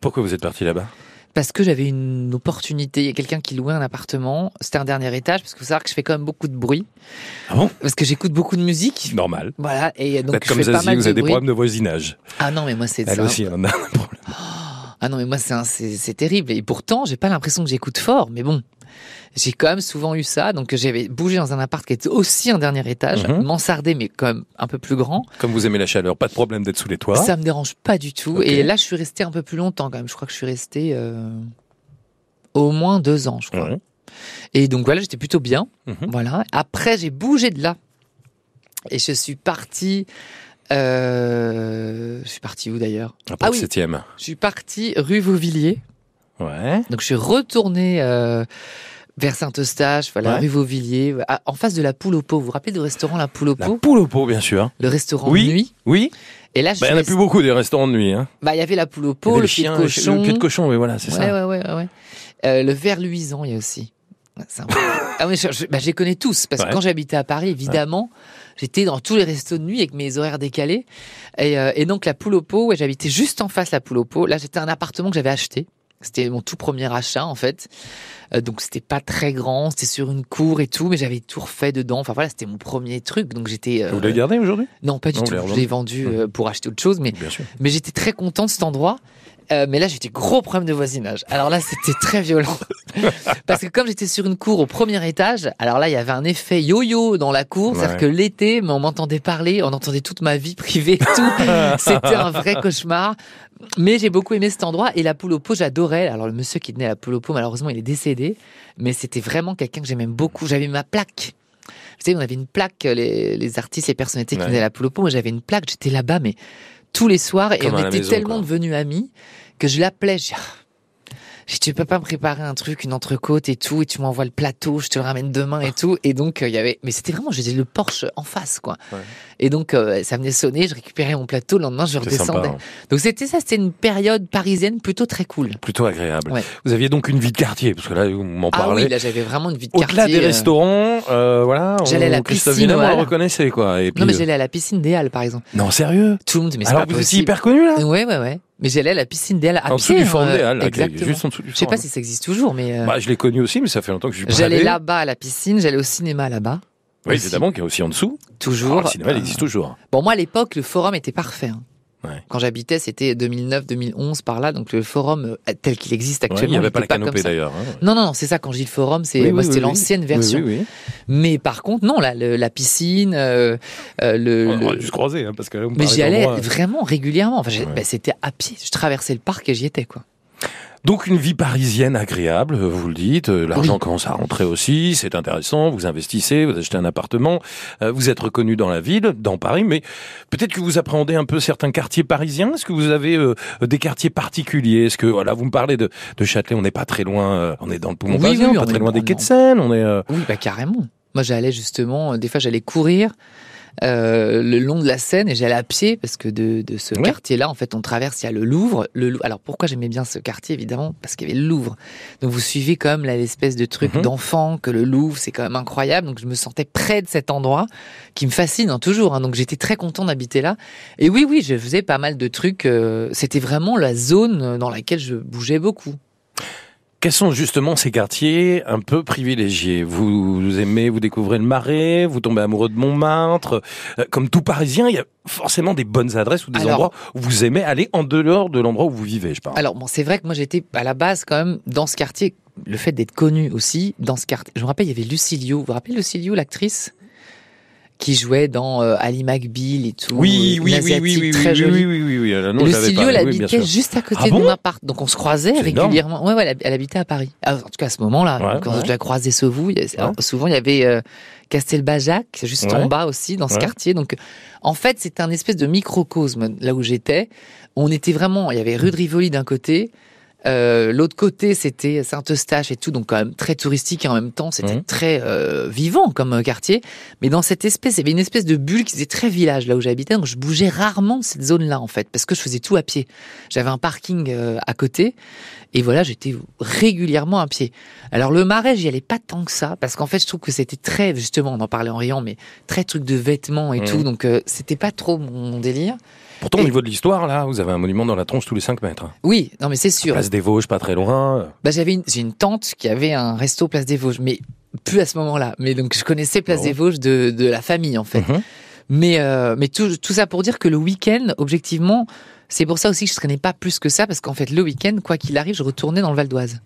Pourquoi vous êtes parti là-bas? Parce que j'avais une opportunité. Il y a quelqu'un qui louait un appartement. C'était un dernier étage, parce qu'il faut savoir que je fais quand même beaucoup de bruit. Ah bon? Parce que j'écoute beaucoup de musique. Normal. Voilà, et Vous donc je comme fais pas Zazie, mal vous de avez des bruit. problèmes de voisinage. Ah non, mais moi c'est Elle ça. aussi, on a un problème. Ah non, mais moi c'est un- c'est c'est terrible. Et pourtant, j'ai pas l'impression que j'écoute fort, mais bon. J'ai quand même souvent eu ça, donc j'avais bougé dans un appart qui était aussi un dernier étage, Mhm. mansardé mais quand même un peu plus grand. Comme vous aimez la chaleur, pas de problème d'être sous les toits. Ça me dérange pas du tout. Et là, je suis restée un peu plus longtemps quand même. Je crois que je suis restée euh, au moins deux ans, je crois. Et donc voilà, j'étais plutôt bien. Mhm. Voilà. Après, j'ai bougé de là. Et je suis partie. Euh, je suis partie où d'ailleurs? Ah oui. septième. Je suis partie rue Vauvilliers. Ouais. Donc je suis retournée euh, vers Saint-Eustache, voilà, Ouais. rue Vauvilliers, à- en face de la Poule au pot. Vous vous rappelez du restaurant La Poule au La pot poule au pot, bien sûr. Le restaurant Oui. de nuit. Oui. Et là, je Bah, il n'y en a plus beaucoup des restaurants de nuit. Hein. Bah, il y avait la poule au pot, le le pied de chien, cochon. le pied de cochon, oui, voilà, c'est ouais, ça. ouais, ouais, ouais, ouais. Euh, le verre luisant, il y a aussi. Un peu- ah je, je- bah, je les connais tous parce Ouais. que quand j'habitais à Paris, évidemment, j'étais dans tous les restos de nuit avec mes horaires décalés. Et, euh, et donc la poule au pot, ouais, j'habitais juste en face la poule au pot. Là, c'était un appartement que j'avais acheté. C'était mon tout premier achat en fait. Euh, donc c'était pas très grand, c'était sur une cour et tout, mais j'avais tout refait dedans. Enfin voilà, c'était mon premier truc. Donc j'étais. euh, Vous l'avez gardé aujourd'hui? Non, pas du Non, tout. Je l'ai vendu euh, pour acheter autre chose, mais mais j'étais très content de cet endroit. Euh, mais là, j'étais gros problème de voisinage. Alors là, c'était très violent. Parce que comme j'étais sur une cour au premier étage, alors là, il y avait un effet yo-yo dans la cour. C'est-à-dire que l'été, mais on m'entendait parler, on entendait toute ma vie privée et tout. c'était un vrai cauchemar. Mais j'ai beaucoup aimé cet endroit. Et la poule au pot, j'adorais. Alors le monsieur qui tenait la poule au pot, malheureusement, il est décédé. Mais c'était vraiment quelqu'un que j'aimais beaucoup. J'avais ma plaque. Vous savez, on avait une plaque, les, les artistes, les personnalités qui Ouais. venaient à la poule au pot. Moi, j'avais une plaque, j'étais là-bas, mais tous les soirs. Et on était maison, tellement quoi. devenus amis que je l'appelais. Je dis, Ah, je dis, tu peux pas me préparer un truc, une entrecôte et tout, et tu m'envoies le plateau, je te le ramène demain et tout. Et donc, euh, il y avait, mais c'était vraiment, j'ai le Porsche en face, quoi. Ouais. Et donc, euh, ça venait sonner, je récupérais mon plateau, le lendemain, je redescendais. sympa. hein. Donc, c'était ça, c'était une période parisienne plutôt très cool. Plutôt agréable. Ouais. Vous aviez donc une vie de quartier, parce que là, vous m'en Ah parlez. oui, là, j'avais vraiment une vie de Au-delà quartier. des euh, restaurants, euh, voilà. J'allais à la Christophe piscine, reconnaissait, quoi. Et puis, Non, mais j'allais à la piscine des Halles, par exemple. non, sérieux? Tout le monde, mais c'est Alors pas vous étiez possible. hyper connu, là? Ouais, ouais, ouais. Mais j'allais à la piscine Halles à En dessous pied, du forum hein, des Halles, là, qui est exactement. juste en dessous du Je sais pas forum. si ça existe toujours, mais euh, Bah, je l'ai connu aussi, mais ça fait longtemps que je suis pas j'allais là-bas à la piscine, j'allais au cinéma là-bas. Oui, évidemment, qui est aussi en dessous. Toujours. Alors, le cinéma, il Euh, existe toujours. Bon, moi, à l'époque, le forum était parfait. hein. Ouais. Quand j'habitais, c'était 2009, 2011 par là, donc le forum euh, tel qu'il existe Ouais, actuellement. il n'y avait pas la canopée d'ailleurs. hein. Non, non, non, c'est ça. Quand je dis le forum, c'est Oui, moi, oui, c'était oui, l'ancienne version. Oui, oui, oui. Mais par contre, non, la, le- la piscine, euh, euh, le, On aurait dû se croiser, hein, parce que là, me mais j'y allais d'endroits- vraiment régulièrement. Enfin, Ouais. bah, c'était à pied. Je traversais le parc et j'y étais, quoi. Donc une vie parisienne agréable, euh, vous le dites. euh, L'argent Oui. commence à rentrer aussi, c'est intéressant. Vous investissez, vous achetez un appartement, euh, vous êtes reconnu dans la ville, dans Paris, mais peut-être que vous appréhendez un peu certains quartiers parisiens. Est-ce que vous avez euh, des quartiers particuliers? Est-ce que voilà, vous me parlez de, de Châtelet, on n'est pas très loin, euh, on est dans le poumon Oui, parisien, oui, pas on très loin des quais de Seine. On est euh, Oui, bah carrément. Moi, j'allais justement, euh, des fois, j'allais courir euh, le long de la Seine et j'allais à pied parce que de, de ce Ouais. quartier-là, en fait, on traverse, il y a le Louvre. Le, Alors, pourquoi j'aimais bien ce quartier, évidemment Parce qu'il y avait le Louvre. Donc, vous suivez quand même là, l'espèce de truc Mhm. d'enfant que le Louvre, c'est quand même incroyable. Donc, je me sentais près de cet endroit qui me fascine hein, toujours. hein. Donc, j'étais très content d'habiter là. Et oui, oui, je faisais pas mal de trucs. euh, C'était vraiment la zone dans laquelle je bougeais beaucoup. Quels sont justement ces quartiers un peu privilégiés? Vous, vous aimez, vous découvrez le Marais, vous tombez amoureux de Montmartre. Euh, comme tout Parisien, il y a forcément des bonnes adresses ou des Alors- endroits où vous aimez aller en dehors de l'endroit où vous vivez, je parle. Alors bon, c'est vrai que moi j'étais à la base quand même dans ce quartier. Le fait d'être connu aussi dans ce quartier. Je me rappelle, il y avait Lucilio. Vous vous rappelez Lucilio, l'actrice? Qui jouait dans euh, Ali McBeal et tout. oui, oui, oui, oui, oui, très oui, jolie. oui, oui, oui, oui, euh, non, je l'avais Lucilio, pas, elle oui, bien habitait sûr. juste à côté Ah de mon appart. Donc on se croisait C'est énorme. régulièrement. Ouais, ouais, elle, habitait à Paris. Ah, en tout cas, à ce moment-là. Ouais, quand ouais. je la croisais Sauvou, il y a- Ouais. souvent il y avait euh, Castelbajac, juste Ouais. en bas aussi, dans ce Ouais. quartier. Donc en fait, c'était un espèce de microcosme là où j'étais. On était vraiment, il y avait rue de Rivoli d'un côté. Euh, L'autre côté, c'était Saint-Eustache et tout, donc quand même très touristique et en même temps, c'était Mhm. très euh, vivant comme euh, quartier. Mais dans cette espèce, il y avait une espèce de bulle qui faisait très village là où j'habitais, donc je bougeais rarement de cette zone-là en fait, parce que je faisais tout à pied. J'avais un parking euh, à côté, et voilà, j'étais régulièrement à pied. Alors le marais, j'y allais pas tant que ça, parce qu'en fait, je trouve que c'était très, justement, on en parlait en riant, mais très truc de vêtements et Mhm. tout, donc euh, c'était pas trop mon délire. Pourtant, au niveau de l'histoire, là, vous avez un monument dans la tronche tous les 5 mètres. Oui, non mais c'est sûr. Place des Vosges, pas très loin. Bah, j'avais une, une tante qui avait un resto Place des Vosges, mais plus à ce moment-là. Mais donc je connaissais Place Bon. des Vosges de, de la famille en fait. Mhm. Mais euh, mais tout, tout ça pour dire que le week-end, objectivement, c'est pour ça aussi que je traînais pas plus que ça parce qu'en fait le week-end, quoi qu'il arrive, je retournais dans le Val d'Oise.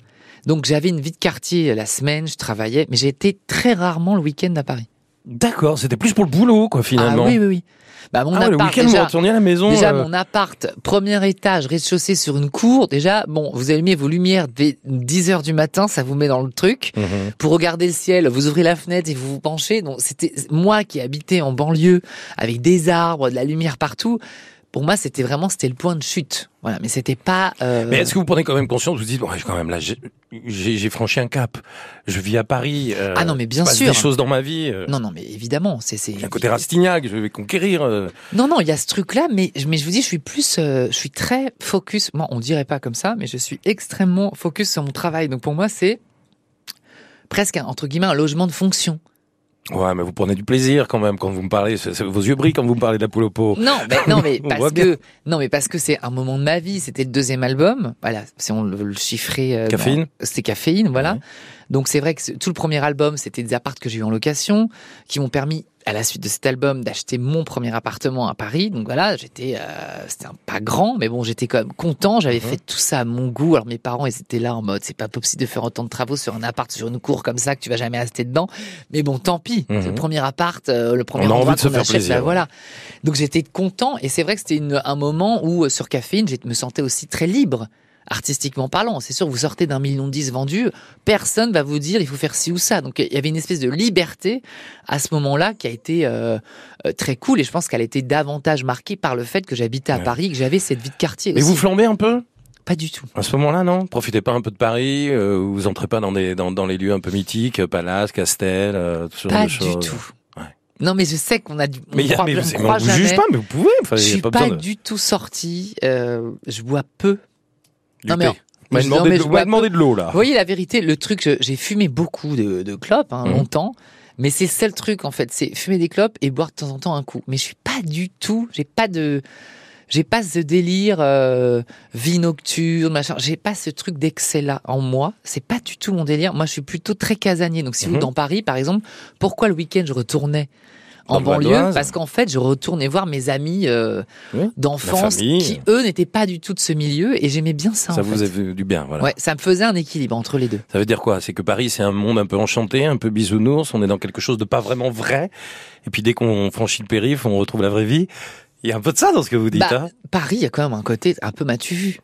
Donc j'avais une vie de quartier la semaine, je travaillais, mais j'étais très rarement le week-end à Paris. D'accord, c'était plus pour le boulot, quoi, finalement. Ah oui oui oui. Bah mon Ah ouais, le appart week-end, vous déjà. retourniez à la maison. Déjà, euh, mon appart, premier étage, rez-de-chaussée sur une cour. Déjà, bon, vous allumez vos lumières dès 10 heures du matin, ça vous met dans le truc. mhm. Pour regarder le ciel, vous ouvrez la fenêtre et vous vous penchez. Donc, c'était moi qui habitais en banlieue avec des arbres, de la lumière partout. Pour moi, c'était vraiment, c'était le point de chute. Voilà. Mais c'était pas, euh, Mais est-ce que vous prenez quand même conscience, vous dites, bon, quand même, là, j'ai- franchi un cap. Je vis à Paris. euh, Ah non, mais bien passe sûr. des choses dans ma vie. euh, non, non, mais évidemment, c'est, c'est. Il y a un côté Rastignac, je vais conquérir. euh. Non, non, il y a ce truc-là, mais, mais je vous dis, je suis plus, euh, je suis très focus. Moi, on dirait pas comme ça, mais je suis extrêmement focus sur mon travail. Donc pour moi, c'est presque un, entre guillemets un logement de fonction. Ouais, mais vous prenez du plaisir quand même quand vous me parlez. c'est- c'est- vos yeux brillent quand vous me parlez de la poule au pot. Non, mais non, mais parce que non, mais parce que c'est un moment de ma vie. C'était le deuxième album. Voilà, si on le, le chiffrait. euh, Caféine. dans- C'était caféine, voilà. Ouais. Donc c'est vrai que tout le premier album, c'était des apparts que j'ai eu en location, qui m'ont permis à la suite de cet album d'acheter mon premier appartement à Paris. Donc voilà, j'étais, euh, c'était un- pas grand, mais bon, j'étais quand même content. J'avais Mhm. fait tout ça à mon goût. Alors mes parents, ils étaient là en mode, c'est pas possible de faire autant de travaux sur un appart, sur une cour comme ça que tu vas jamais rester dedans. Mais bon, tant pis. C'est le premier appart, euh, le premier On a endroit envie de se qu'on faire achète, plaisir, là, voilà. Donc j'étais content et c'est vrai que c'était un moment où euh, sur Caféine, je me sentais aussi très libre. Artistiquement parlant, c'est sûr, vous sortez d'un million de disques vendus, personne va vous dire il faut faire ci ou ça. Donc il y avait une espèce de liberté à ce moment-là qui a été euh, euh, très cool et je pense qu'elle a été davantage marquée par le fait que j'habitais à Ouais. Paris, que j'avais cette vie de quartier Mais aussi. vous flambez un peu? Pas du tout. à ce moment-là, non? Profitez pas un peu de Paris. euh, vous entrez pas dans des dans, dans les lieux un peu mythiques, euh, Palace, Castel, euh, tout ce genre Pas de du choses. tout. Ouais. Non mais je sais qu'on a du. on Mais, y a- croit- mais on vous, on croit vous juge pas, mais vous pouvez. Enfin, Je suis pas pas, de du tout sorti. euh, je bois peu. Du Non, mais thé. Vous m'avez je- demandé, non, mais de- je vous m'avez bois demandé de l'eau là. Vous voyez la vérité, le truc, j'ai fumé beaucoup de, de clopes hein, Mhm. longtemps, mais c'est ça le truc en fait, c'est fumer des clopes et boire de temps en temps un coup. Mais je suis pas du tout, j'ai pas de, j'ai pas ce délire euh, vie nocturne, machin. J'ai pas ce truc d'excès là en moi. C'est pas du tout mon délire. Moi, je suis plutôt très casanier. Donc, si vous Mhm. dans Paris, par exemple, pourquoi le week-end je retournais en banlieue. Parce qu'en fait, je retournais voir mes amis euh, Oui, d'enfance qui eux n'étaient pas du tout de ce milieu et j'aimais bien ça. Ça en vous fait. a fait du bien, voilà. Ouais, ça me faisait un équilibre entre les deux. Ça veut dire quoi? C'est que Paris, c'est un monde un peu enchanté, un peu bisounours. On est dans quelque chose de pas vraiment vrai. Et puis dès qu'on franchit le périph', on retrouve la vraie vie. Il y a un peu de ça dans ce que vous dites. Bah, hein? Paris, il y a quand même un côté un peu m'as-tu vu.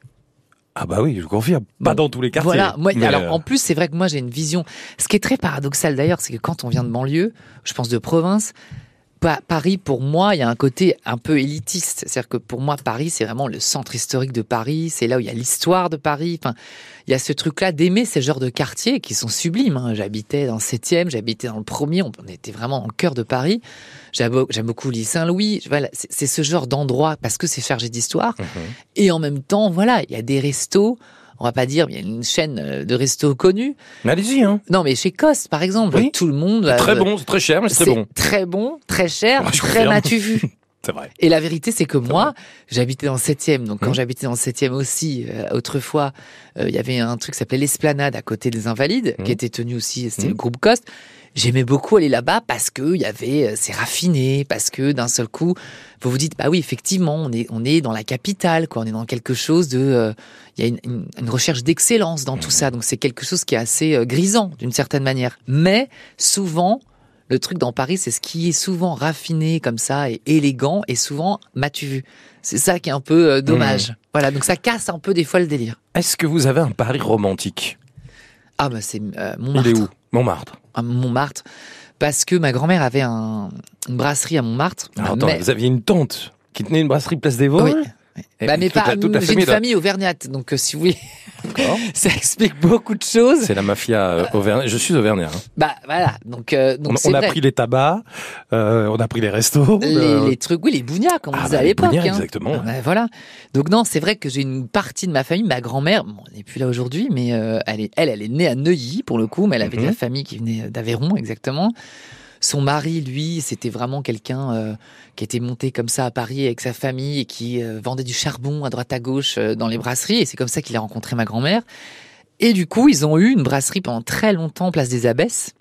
ah bah oui, je vous confirme. Pas Bon, dans tous les quartiers. Voilà. Moi, alors euh, en plus, c'est vrai que moi j'ai une vision. Ce qui est très paradoxal d'ailleurs, c'est que quand on vient de banlieue, je pense de province, Paris pour moi, il y a un côté un peu élitiste. C'est-à-dire que pour moi, Paris, c'est vraiment le centre historique de Paris. C'est là où il y a l'histoire de Paris. Enfin, il y a ce truc-là d'aimer ces genres de quartiers qui sont sublimes. hein. J'habitais dans le septième, j'habitais dans le premier. On on était vraiment dans le cœur de Paris. J'aime beau- j'aime beaucoup l'île Saint-Louis. Voilà, c'est ce genre d'endroit parce que c'est chargé d'histoire. mhm. Et en même temps, voilà, il y a des restos. On va pas dire, il y a une chaîne euh, de restos connue. Allez-y, hein. Non, mais chez Coste, par exemple, Oui. tout le monde. C'est euh, très bon, c'est très cher, mais c'est très bon. Très bon, très cher, Ouais, très m'as-tu vu. C'est vrai. Et la vérité, c'est que moi, j'habitais dans le 7e. Donc, quand mmh. j'habitais dans le 7e aussi, euh, autrefois, euh, il y avait un truc qui s'appelait l'Esplanade à côté des Invalides, qui mmh. était tenu aussi, c'était le groupe Coste. J'aimais beaucoup aller là-bas parce que il y avait, euh, c'est raffiné, parce que d'un seul coup, vous vous dites, bah oui, effectivement, on est, on est dans la capitale, quoi. On est dans quelque chose de, il y a une, une, recherche d'excellence dans tout mmh. ça. Donc, c'est quelque chose qui est assez grisant d'une certaine manière. Mais souvent, le truc dans Paris, c'est ce qui est souvent raffiné comme ça et élégant et souvent m'as-tu vu? C'est ça qui est un peu euh, dommage. Hmm. Voilà, donc ça casse un peu des fois le délire. Est-ce que vous avez un Paris romantique? Ah bah c'est euh, Montmartre. Il est où? Montmartre. À Montmartre. Parce que ma grand-mère avait un, une brasserie à Montmartre. Ah, attends, vous aviez une tante qui tenait une brasserie Place des Vosges? Oui. Bah, mais pas, j'ai une famille auvergnate, donc euh, si vous voulez, ça explique beaucoup de choses. C'est la mafia euh, auvergnate. Je suis auvergnat. Hein. Bah voilà, donc euh, donc on, on a pris les tabacs, euh, on a pris les restos, les, les trucs, oui, les bougnats comme on ah, disait bah, à l'époque. Hein. Exactement. Bah, voilà. Donc non, c'est vrai que j'ai une partie de ma famille, ma grand-mère, bon, elle n'est plus là aujourd'hui, mais elle est elle, elle est née à Neuilly pour le coup, mais elle avait de la mhm. famille qui venait d'Aveyron exactement. Son mari, lui, c'était vraiment quelqu'un euh, qui était monté comme ça à Paris avec sa famille et qui euh, vendait du charbon à droite à gauche euh, dans les brasseries. Et c'est comme ça qu'il a rencontré ma grand-mère. Et du coup, ils ont eu une brasserie pendant très longtemps, place des Abbesses.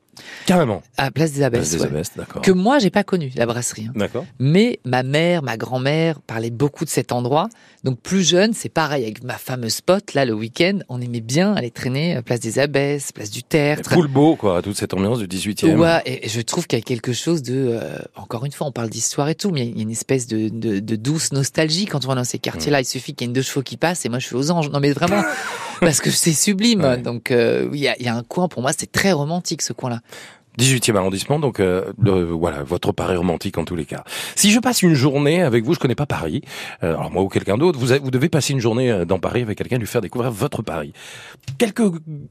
Carrément. À Place des Abbesses. Place des Abbesses, d'accord. Que moi, j'ai pas connu, la brasserie. Hein. D'accord. Mais ma mère, ma grand-mère parlaient beaucoup de cet endroit. Donc, plus jeune, c'est pareil avec ma fameuse spot, là, le week-end, on aimait bien aller traîner à Place des Abbesses, Place du Tertre. Tout le beau, quoi, toute cette ambiance du 18e. Ouais, et je trouve qu'il y a quelque chose de, euh, encore une fois, on parle d'histoire et tout, mais il y a une espèce de, de, de douce nostalgie quand on va dans ces quartiers-là. Mm. Il suffit qu'il y ait une deux chevaux qui passe et moi, je suis aux anges. Non, mais vraiment, parce que c'est sublime. Donc, euh, il y, a, y a un coin, pour moi, c'est très romantique, ce coin-là. 18e arrondissement, donc euh, voilà, votre Paris romantique en tous les cas. Si je passe une journée avec vous, je connais pas Paris, euh, alors moi ou quelqu'un d'autre, vous, vous devez passer une journée euh, dans Paris avec quelqu'un, lui faire découvrir votre Paris. Quelques,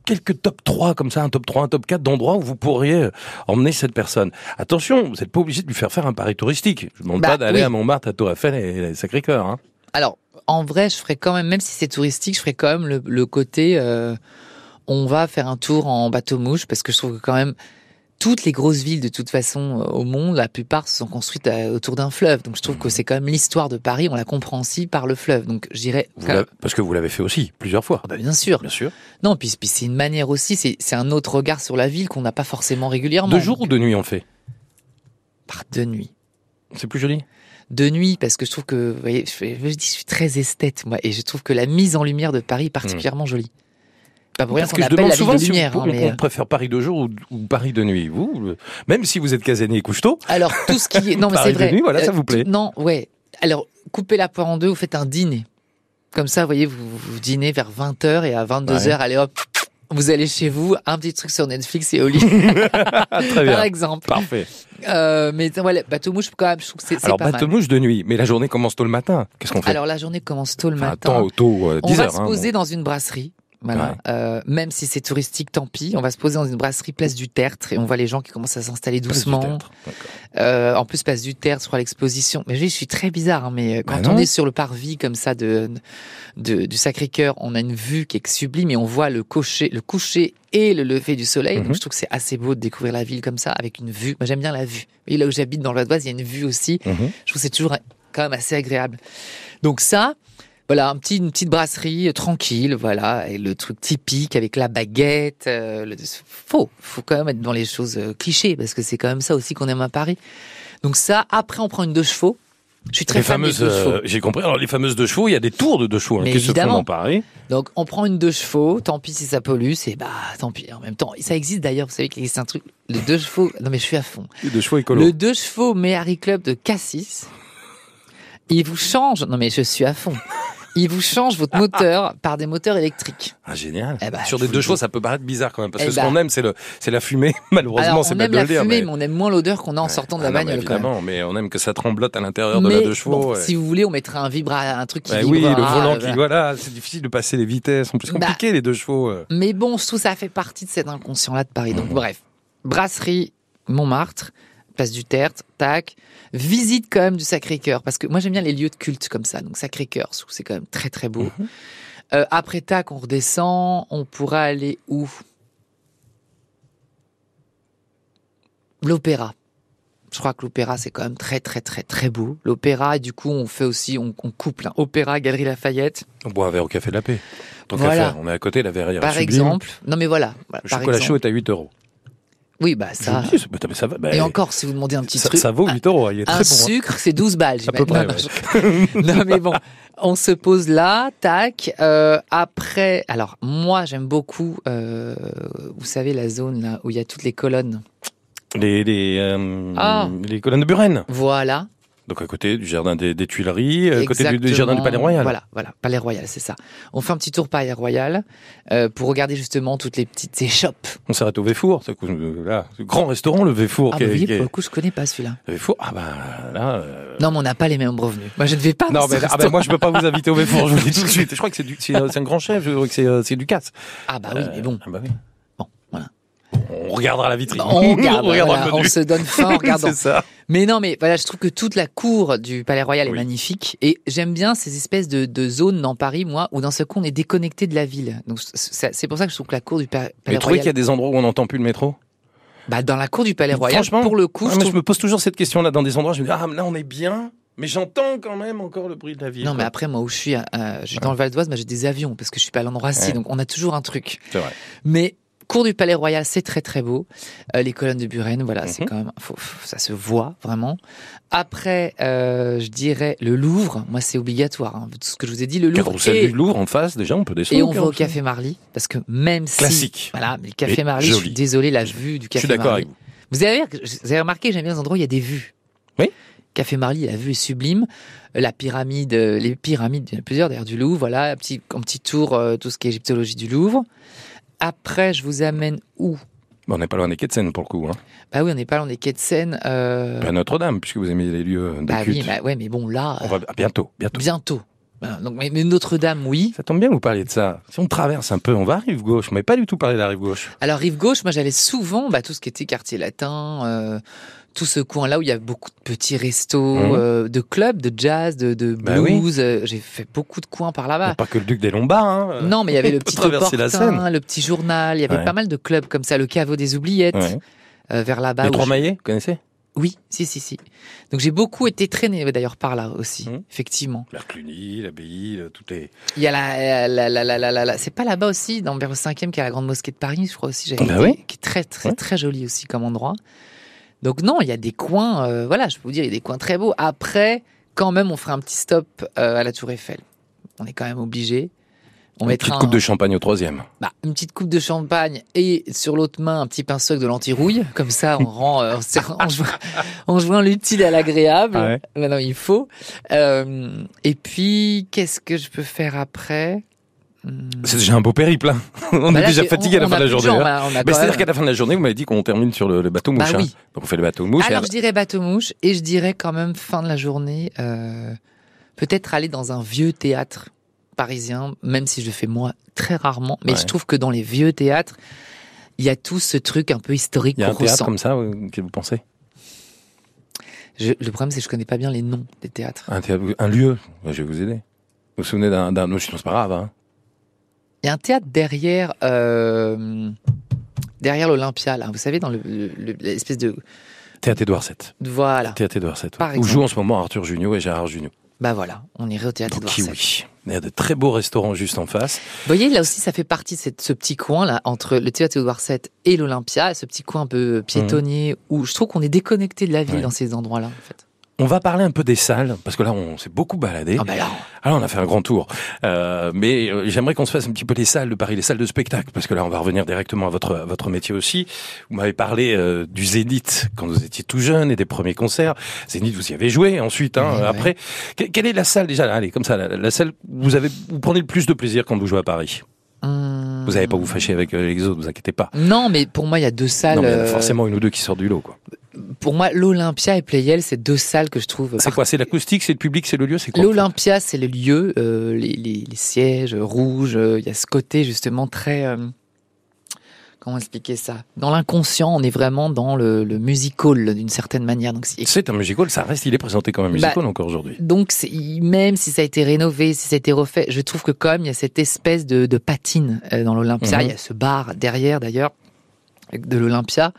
quelques top 3 comme ça, un top 3, un top 4 d'endroits où vous pourriez emmener cette personne. Attention, vous n'êtes pas obligé de lui faire faire un Paris touristique. Je ne demande pas bah, d'aller à Montmartre, à Tour Eiffel et, Sacré-Cœur. Hein. Alors, en vrai, je ferais quand même, même si c'est touristique, je ferais quand même le, le côté... on va faire un tour en bateau mouche parce que je trouve que quand même toutes les grosses villes de toute façon euh, au monde, la plupart se sont construites euh, autour d'un fleuve. Donc je trouve que c'est quand même l'histoire de Paris, on la comprend aussi par le fleuve. Donc je dirais parce que vous l'avez fait aussi plusieurs fois. Ah bah bien sûr, bien sûr. Non, puis, puis c'est une manière aussi, c'est un autre regard sur la ville qu'on n'a pas forcément régulièrement. De jour ou de nuit on fait Par de nuit. C'est plus joli? De nuit parce que je trouve que vous voyez je, je, suis très esthète moi et je trouve que la mise en lumière de Paris est particulièrement jolie pas pour rien qu'on appelle la souvent de lumière. on, hein, préfère Paris de jour ou, Paris de nuit. Vous, même si vous êtes casanier et couche tôt. Alors tout ce qui est non mais c'est vrai. De nuit, voilà, ça vous plaît. non, ouais. Alors coupez la poire en deux, vous faites un dîner. Comme ça, vous voyez, vous, vous dînez vers 20h et à 22h, allez hop, vous allez chez vous, un petit truc sur Netflix et au lit. Très bien. Par exemple. Parfait. Euh, mais voilà, bateau mouche quand même, je trouve que c'est Alors bateau mouche de nuit, mais la journée commence tôt le matin. Qu'est-ce qu'on fait? Alors la journée commence tôt le matin. Tôt, tôt, euh, 10 on va heures, se hein, poser dans une brasserie. Voilà. Euh, même si c'est touristique, tant pis. On va se poser dans une brasserie place du Tertre et on voit les gens qui commencent à s'installer doucement. Euh, en plus, place du Tertre, sur l'exposition. Mais je suis très bizarre, hein, mais euh, quand bah on est sur le parvis comme ça de, de du Sacré-Cœur, on a une vue qui est sublime et on voit le coucher, le coucher et le lever du soleil. Donc mhm. je trouve que c'est assez beau de découvrir la ville comme ça avec une vue. Moi, j'aime bien la vue. Et là où j'habite dans l'Oise, il y a une vue aussi. Mhm. Je trouve que c'est toujours quand même assez agréable. Donc ça, voilà, un petit, une petite brasserie euh, tranquille, voilà, et le truc typique avec la baguette. Euh, le, faut, faut quand même être dans les choses euh, clichés parce que c'est quand même ça aussi qu'on aime à Paris. Donc ça, après on prend une deux chevaux. Je suis très les fan fameuses. Euh, J'ai compris. Alors les fameuses deux chevaux, il y a des tours de deux chevaux hein, Mais évidemment. Paris. Donc on prend une deux chevaux, tant pis si ça pollue, c'est bah tant pis. En même temps, ça existe d'ailleurs. Vous savez qu'il existe un truc, le deux chevaux. Non mais je suis à fond. Les deux chevaux écolo. Le deux chevaux Méhari Club de Cassis. Il vous change. Non mais je suis à fond il vous change votre moteur par des moteurs électriques. Ah génial. Eh ben, Sur des deux chevaux, ça peut paraître bizarre quand même parce Eh que ce ben. qu'on aime c'est le c'est la fumée. Malheureusement, c'est on bête aime de la le dire. fumée, mais... mais on aime moins l'odeur qu'on a en sortant de la Ah non, mais bagnole. quand même. évidemment, mais on aime que ça tremblote à l'intérieur de la deux chevaux. bon, ouais. si vous voulez, on mettra un vibra, un truc qui Ouais, vibre. oui, le ah, volant qui voilà, c'est difficile de passer les vitesses. En plus, c'est Bah. compliqué les deux chevaux. euh. Mais bon, que ça fait partie de cet inconscient-là de Paris. Donc bref, brasserie Montmartre, place du Tertre, tac. Visite quand même du Sacré-Cœur parce que moi j'aime bien les lieux de culte comme ça. Donc Sacré-Cœur, c'est quand même très très beau. Mhm. Euh, après tac, on redescend. On pourra aller où? L'opéra. Je crois que l'opéra c'est quand même très très très très beau. L'opéra et du coup on fait aussi on, on couple hein. opéra Galerie Lafayette. On boit un verre au Café de la Paix. Tant qu'à Voilà. faire, on est à côté, la verrière par exemple. Non mais voilà. voilà, Le par chocolat exemple. chaud est à 8 euros. Oui bah ça. dis, mais va. bah, Et encore si vous demandez un petit ça, truc. ça vaut un- 8 euros. Il est Un très bon. hein. sucre, c'est 12 balles. À peu près, non, non, je- non, mais bon, on se pose là, tac. Euh, après, alors moi j'aime beaucoup, euh, vous savez la zone là où il y a toutes les colonnes. Les, les, euh, Ah. les colonnes de Buren. Voilà. Donc à côté du jardin des, des Tuileries, à côté du, jardin du Palais Royal. Voilà, voilà, Palais Royal, c'est ça. On fait un petit tour Palais Royal euh, pour regarder justement toutes les petites échoppes. On s'arrête au Véfour. C'est euh, ce grand restaurant, le Véfour. Ah bah oui, est- pour le coup, je connais pas celui-là. le Véfour. Ah bah là. euh, Non, mais on n'a pas les mêmes revenus. Moi, je ne vais pas. Non, dans ce mais ah bah, moi je peux pas vous inviter au Véfour, je vous le dis tout de suite. Je crois que c'est un grand chef, je crois que c'est euh, c'est Ducasse. Ah bah oui, mais bon, Ah bah oui. On regardera la vitrine. On regarde, on regardera voilà, le on se donne faim en regardant. c'est ça. Mais non, mais voilà, je trouve que toute la cour du Palais Royal est Oui. magnifique et j'aime bien ces espèces de, de zones dans Paris, moi, où d'un seul coup on est déconnecté de la ville. Donc c'est pour ça que je trouve que la cour du Pa- Mais Palais vous trouvez qu'il y Royal, a des endroits où on n'entend plus le métro? Bah, dans la cour du Palais Royal, Franchement, pour le coup, je mais trouve- je me pose toujours cette question-là dans des endroits. Je me dis, ah, là on est bien, mais j'entends quand même encore le bruit de la ville. non, mais après moi où je suis, euh, je suis dans le Val d'Oise, bah, j'ai des avions parce que je suis pas à l'endroit assis, Ouais. donc on a toujours un truc. C'est vrai. Mais cour du Palais Royal, c'est très très beau. Euh, les colonnes de Buren, voilà, c'est Mhm. quand même, faut- ça se voit vraiment. Après, euh, je dirais le Louvre. Moi, c'est obligatoire. hein. Tout ce que je vous ai dit, le Louvre. Et, du Louvre en face, déjà, on peut descendre. et on va au. Café Marly parce que même si Classique. voilà, mais le Café Et Marly, je suis désolé, la vue du Je Café suis d'accord Marly. avec vous. Vous avez, vous avez remarqué, j'aime bien les endroits où il y a des vues. Oui. Café Marly, la vue est sublime. La pyramide, euh, les pyramides, il y en a plusieurs d'ailleurs du Louvre. Voilà, un petit, un petit tour, euh, tout ce qui est égyptologie du Louvre. Après, je vous amène où Bon, on n'est pas loin des quais de Seine pour le coup. Hein. Bah oui, on n'est pas dans des quais de Seine. Euh... À Notre-Dame, puisque vous aimez les lieux de bah culte. oui, bah ouais, mais bon là, On va ah, bientôt, bientôt. bientôt. Donc, mais, Notre-Dame, oui. Ça tombe bien que vous parliez de ça. Si on traverse un peu, on va à rive gauche. Mais pas du tout parler de la rive gauche. Alors rive gauche, moi j'allais souvent, bah, tout ce qui était quartier latin, euh, tout ce coin-là où il y a beaucoup de petits restos, Mhm. euh, de clubs, de jazz, de, de Bah oui. blues. euh, J'ai fait beaucoup de coins par là-bas. Pas que le duc des Lombards. Hein. Non, mais il y avait le petit la Seine. le petit journal. Il y avait Ouais. pas mal de clubs comme ça, le caveau des oubliettes, Ouais. euh, vers là-bas. les Trois Maillets, vous connaissez? Oui, si, si, si. Donc j'ai beaucoup été traîné d'ailleurs par là aussi, Mhm. effectivement. La Cluny, l'abbaye, tout est. Il y a la, la, la, la, la, c'est pas là-bas aussi, dans vers le 5e, qui est la grande mosquée de Paris, je crois aussi. j'avais Bah été, oui. Qui est très, très, Ouais. très joli aussi comme endroit. Donc non, il y a des coins, euh, voilà, je peux vous dire, il y a des coins très beaux. Après, quand même, on fera un petit stop euh, à la Tour Eiffel. On est quand même obligé. On Une mettra petite un- coupe de champagne au troisième. bah, une petite coupe de champagne et sur l'autre main un petit pinceau avec de l'anti-rouille. Comme ça, on rend, euh, on, joint, on joint l'utile à l'agréable. Ah ouais. Maintenant, il faut. Euh, et puis, qu'est-ce que je peux faire après? C'est déjà un beau périple. hein. on Bah est là, déjà fatigué à la fin de la journée. hein. bah, quand c'est-à-dire qu'à la fin de la journée, vous m'avez dit qu'on termine sur le, le bateau mouche. Bah hein. oui. Donc on fait le bateau mouche. Alors, et- je dirais bateau mouche et je dirais quand même fin de la journée, euh, peut-être aller dans un vieux théâtre parisien, même si je le fais moi très rarement. Mais Ouais. je trouve que dans les vieux théâtres, il y a tout ce truc un peu historique Il y a un théâtre comme ça, euh, que vous pensez? Je- le problème, c'est que je connais pas bien les noms des théâtres. un, théâtre- un lieu Bah, Je vais vous aider. Vous vous souvenez d'un... Non, c'est pas grave. Hein. Il y a un théâtre derrière, euh, derrière l'Olympia, là. Vous savez, dans le- le- l'espèce de, Théâtre Édouard VII. voilà. Théâtre Édouard VII. Par Où exemple. jouent en ce moment Arthur Junio et Gérard Junio. Bah voilà, on irait au théâtre Édouard VII. Il y a de très beaux restaurants juste en face. Vous voyez, là aussi, ça fait partie de cette- ce petit coin là entre le théâtre Édouard VII et l'Olympia, ce petit coin un peu piétonnier où je trouve qu'on est déconnecté de la ville Ouais. dans ces endroits-là, en fait. On va parler un peu des salles, parce que là, on s'est beaucoup baladé. Ah bah là, Alors, on a fait un grand tour. Euh, mais euh, j'aimerais qu'on se fasse un petit peu les salles de Paris, les salles de spectacle, parce que là, on va revenir directement à votre, à votre métier aussi. Vous m'avez parlé euh, du Zénith quand vous étiez tout jeune et des premiers concerts. Zénith, vous y avez joué ensuite. Hein, Ouais, après, Que- quelle est la salle déjà Allez, comme ça, la, la salle où vous avez, vous prenez le plus de plaisir quand vous jouez à Paris? hum, Vous n'allez pas vous fâcher avec euh, les autres, vous inquiétez pas. Non, mais pour moi, il y a deux salles. non, mais il y en a euh, forcément une ou deux qui sortent du lot. Quoi. Pour moi, l'Olympia et Playel, c'est deux salles que je trouve. C'est quoi C'est l'acoustique, c'est le public, c'est le lieu, c'est quoi L'Olympia, c'est le lieu, euh, les, les- les sièges rouges. euh, Il y a ce côté justement très. euh, comment expliquer ça? Dans l'inconscient, on est vraiment dans le, le musical d'une certaine manière. Donc, c'est- un musical, ça reste, il est présenté comme un musical Bah, encore aujourd'hui. donc même si ça a été rénové, si ça a été refait, je trouve que quand même il y a cette espèce de, de patine dans l'Olympia. Mhm. Il y a ce bar derrière d'ailleurs de l'Olympia.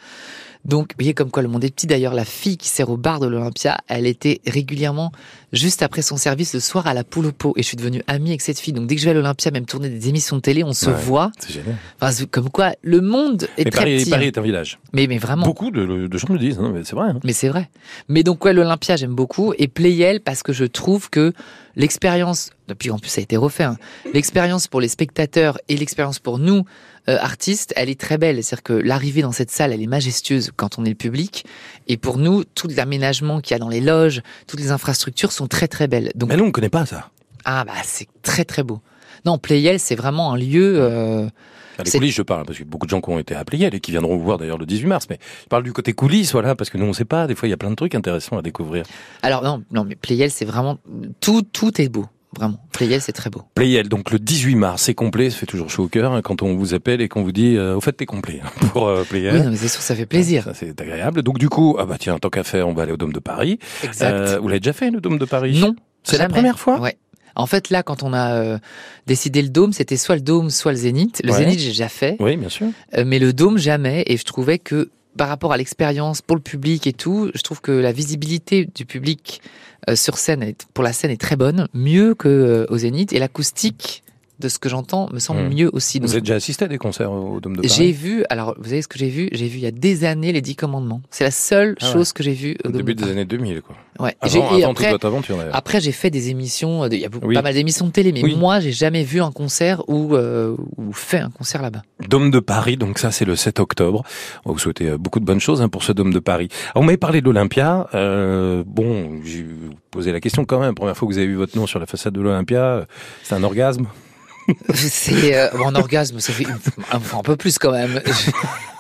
Donc, vous voyez comme quoi le monde est petit. D'ailleurs, la fille qui sert au bar de l'Olympia, elle était régulièrement juste après son service le soir à la poule au pot. Et je suis devenue amie avec cette fille. Donc, dès que je vais à l'Olympia, même tourner des émissions de télé, on se Ouais. voit. C'est génial. Enfin, comme quoi le monde est Mais très Paris, petit. Paris hein. est un village. Mais, mais vraiment. Beaucoup de, de gens me le disent, hein, mais c'est vrai. hein. Mais c'est vrai. Mais donc ouais, l'Olympia j'aime beaucoup et Playel parce que je trouve que l'expérience, depuis en plus ça a été refait, hein, l'expérience pour les spectateurs et l'expérience pour nous euh, artistes, elle est très belle. C'est-à-dire que l'arrivée dans cette salle, elle est majestueuse quand on est le public. Et pour nous, tout l'aménagement qu'il y a dans les loges, toutes les infrastructures sont très très belles. Donc Mais nous, on ne connaît pas ça. ah bah c'est très très beau. Non, Playel c'est vraiment un lieu. euh, À les coulisses, je parle, parce a beaucoup de gens qui ont été appelés et qui viendront vous voir d'ailleurs le 18 mars. Mais je parle du côté coulisses, voilà, parce que nous, on ne sait pas. Des fois, il y a plein de trucs intéressants à découvrir. Alors non, non mais Playel c'est vraiment tout tout est beau. Vraiment, Playel c'est très beau. Playel, donc le 18 mars, c'est complet, ça fait toujours chaud au cœur hein, quand on vous appelle et qu'on vous dit, euh, au fait, t'es complet hein, pour euh, Playel. Oui, non, mais c'est sûr, ça fait plaisir. Ça, c'est agréable. Donc du coup, ah bah tiens, tant qu'à faire, on va aller au Dôme de Paris. Exact. Euh, vous l'avez déjà fait, le Dôme de Paris? Non. C'est la première fois? Ouais. En fait, là, quand on a euh, décidé le dôme, c'était soit le dôme, soit le zénith. Le Ouais. zénith, j'ai déjà fait, Oui, bien sûr. euh, mais le dôme, jamais. Et je trouvais que par rapport à l'expérience pour le public et tout, je trouve que la visibilité du public euh, sur scène, est- pour la scène, est très bonne, mieux que au zénith. Et l'acoustique, de ce que j'entends, me semble Hmm. mieux aussi. Vous avez déjà assisté à des concerts au Dôme de Paris? j'ai vu, alors vous savez ce que j'ai vu? J'ai vu il y a des années les Dix Commandements. C'est la seule Ah ouais. chose que j'ai vue au Au Dôme début de des années 2000, quoi. Ouais. Avant, et avant après, toute votre aventure. Après, j'ai fait des émissions, euh, il y a Oui. pas mal d'émissions de télé, mais Oui. moi, j'ai jamais vu un concert ou, euh, ou fait un concert là-bas. Dôme de Paris, donc ça c'est le 7 octobre. On va vous souhaiter euh, beaucoup de bonnes choses hein, pour ce Dôme de Paris. Alors, on m'avait parlé de l'Olympia. Euh, bon, j'ai posé la question quand même. Première fois que vous avez vu votre nom sur la façade de l'Olympia, c'est un orgasme? C'est euh, un orgasme, ça fait un peu plus quand même. Je,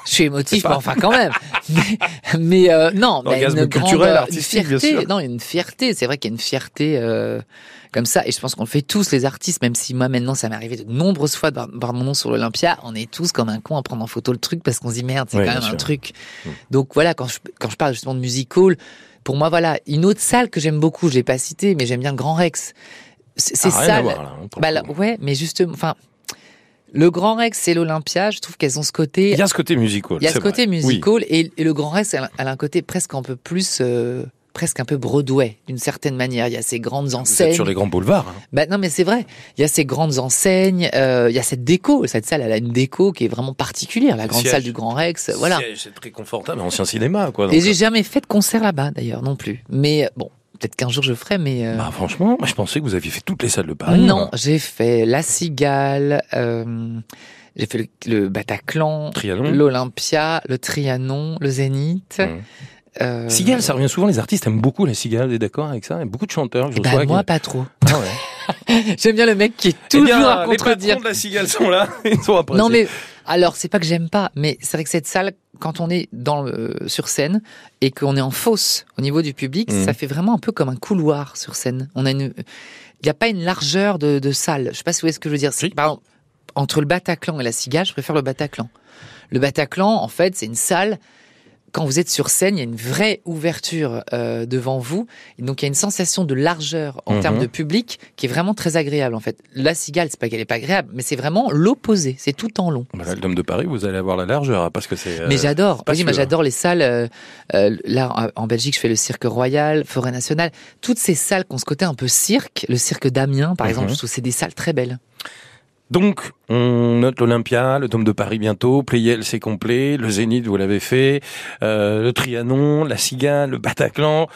je suis émotif, mais enfin quand même. Mais, mais, euh, non, mais une culturel, grande, une bien fierté. sûr. Non, une fierté. C'est vrai qu'il y a une fierté euh, comme ça, et je pense qu'on le fait tous les artistes. Même si moi maintenant, ça m'est arrivé de nombreuses fois de voir, mon nom sur l'Olympia, on est tous comme un con à prendre en photo le truc parce qu'on se dit merde, c'est Ouais, quand même un truc. Mm. Donc voilà, quand je quand je parle justement de music hall, pour moi voilà, une autre salle que j'aime beaucoup, je l'ai pas citée, mais j'aime bien le Grand Rex. C'est Ah, ça. voir, là, Bah là, ouais, mais justement, enfin, le Grand Rex et l'Olympia, je trouve qu'elles ont ce côté. Il y a ce côté musical. Il y a ce côté musical et, et le Grand Rex, elle, a- elle a un côté presque un peu plus, euh, presque un peu Broadway d'une certaine manière. Il y a ces grandes. Vous enseignes. êtes sur les grands boulevards. hein. Bah non, mais c'est vrai. Il y a ces grandes enseignes. euh, il y a cette déco. Cette salle, elle a une déco qui est vraiment particulière. La Le grande siège. salle du Grand Rex, voilà. C'est- très confortable, ancien cinéma, quoi. donc, Et j'ai euh, jamais fait de concert là-bas d'ailleurs non plus. Mais bon, peut-être qu'un jour je ferai. Mais euh, Bah, franchement, moi, je pensais que vous aviez fait toutes les salles de Paris. non, j'ai fait la Cigale. euh, j'ai fait le, le Bataclan. Trianon. L'Olympia, le Trianon, le Zénith. Mmh. Euh, Cigale, ça revient souvent. Les artistes aiment beaucoup la cigale. Êtes d'accord avec ça? Il y a beaucoup de chanteurs je bah, moi, qui- pas trop. Ah ouais. J'aime bien le mec qui est Eh toujours bien, à Les contredire. patrons de la cigale sont là. Ils sont appréciés. Non, mais alors, c'est pas que j'aime pas, mais c'est vrai que cette salle, quand on est dans le, sur scène et qu'on est en fosse au niveau du public, Mhm. ça fait vraiment un peu comme un couloir sur scène. On a une, il n'y a pas une largeur de, de salle. Je sais pas si vous voyez ce que je veux dire. Par exemple, entre le Bataclan et la Cigale, je préfère le Bataclan. Le Bataclan, en fait, c'est une salle. Quand vous êtes sur scène, il y a une vraie ouverture euh, devant vous, et donc il y a une sensation de largeur en Mhm. termes de public qui est vraiment très agréable. En fait, la Cigale, c'est pas qu'elle est pas agréable, mais c'est vraiment l'opposé. C'est tout en long. Bah Dôme de Paris, vous allez avoir la largeur, parce que c'est. euh, Mais j'adore. Oui, hein. j'adore les salles. euh, euh, là, en Belgique, je fais le Cirque Royal, Forêt Nationale. Toutes ces salles qui ont ce côté un peu cirque, le Cirque d'Amiens, par Mhm. exemple, je trouve c'est des salles très belles. Donc, on note l'Olympia, le Dôme de Paris bientôt, Playel c'est complet, le Zénith vous l'avez fait, euh, le Trianon, la Cigale, le Bataclan.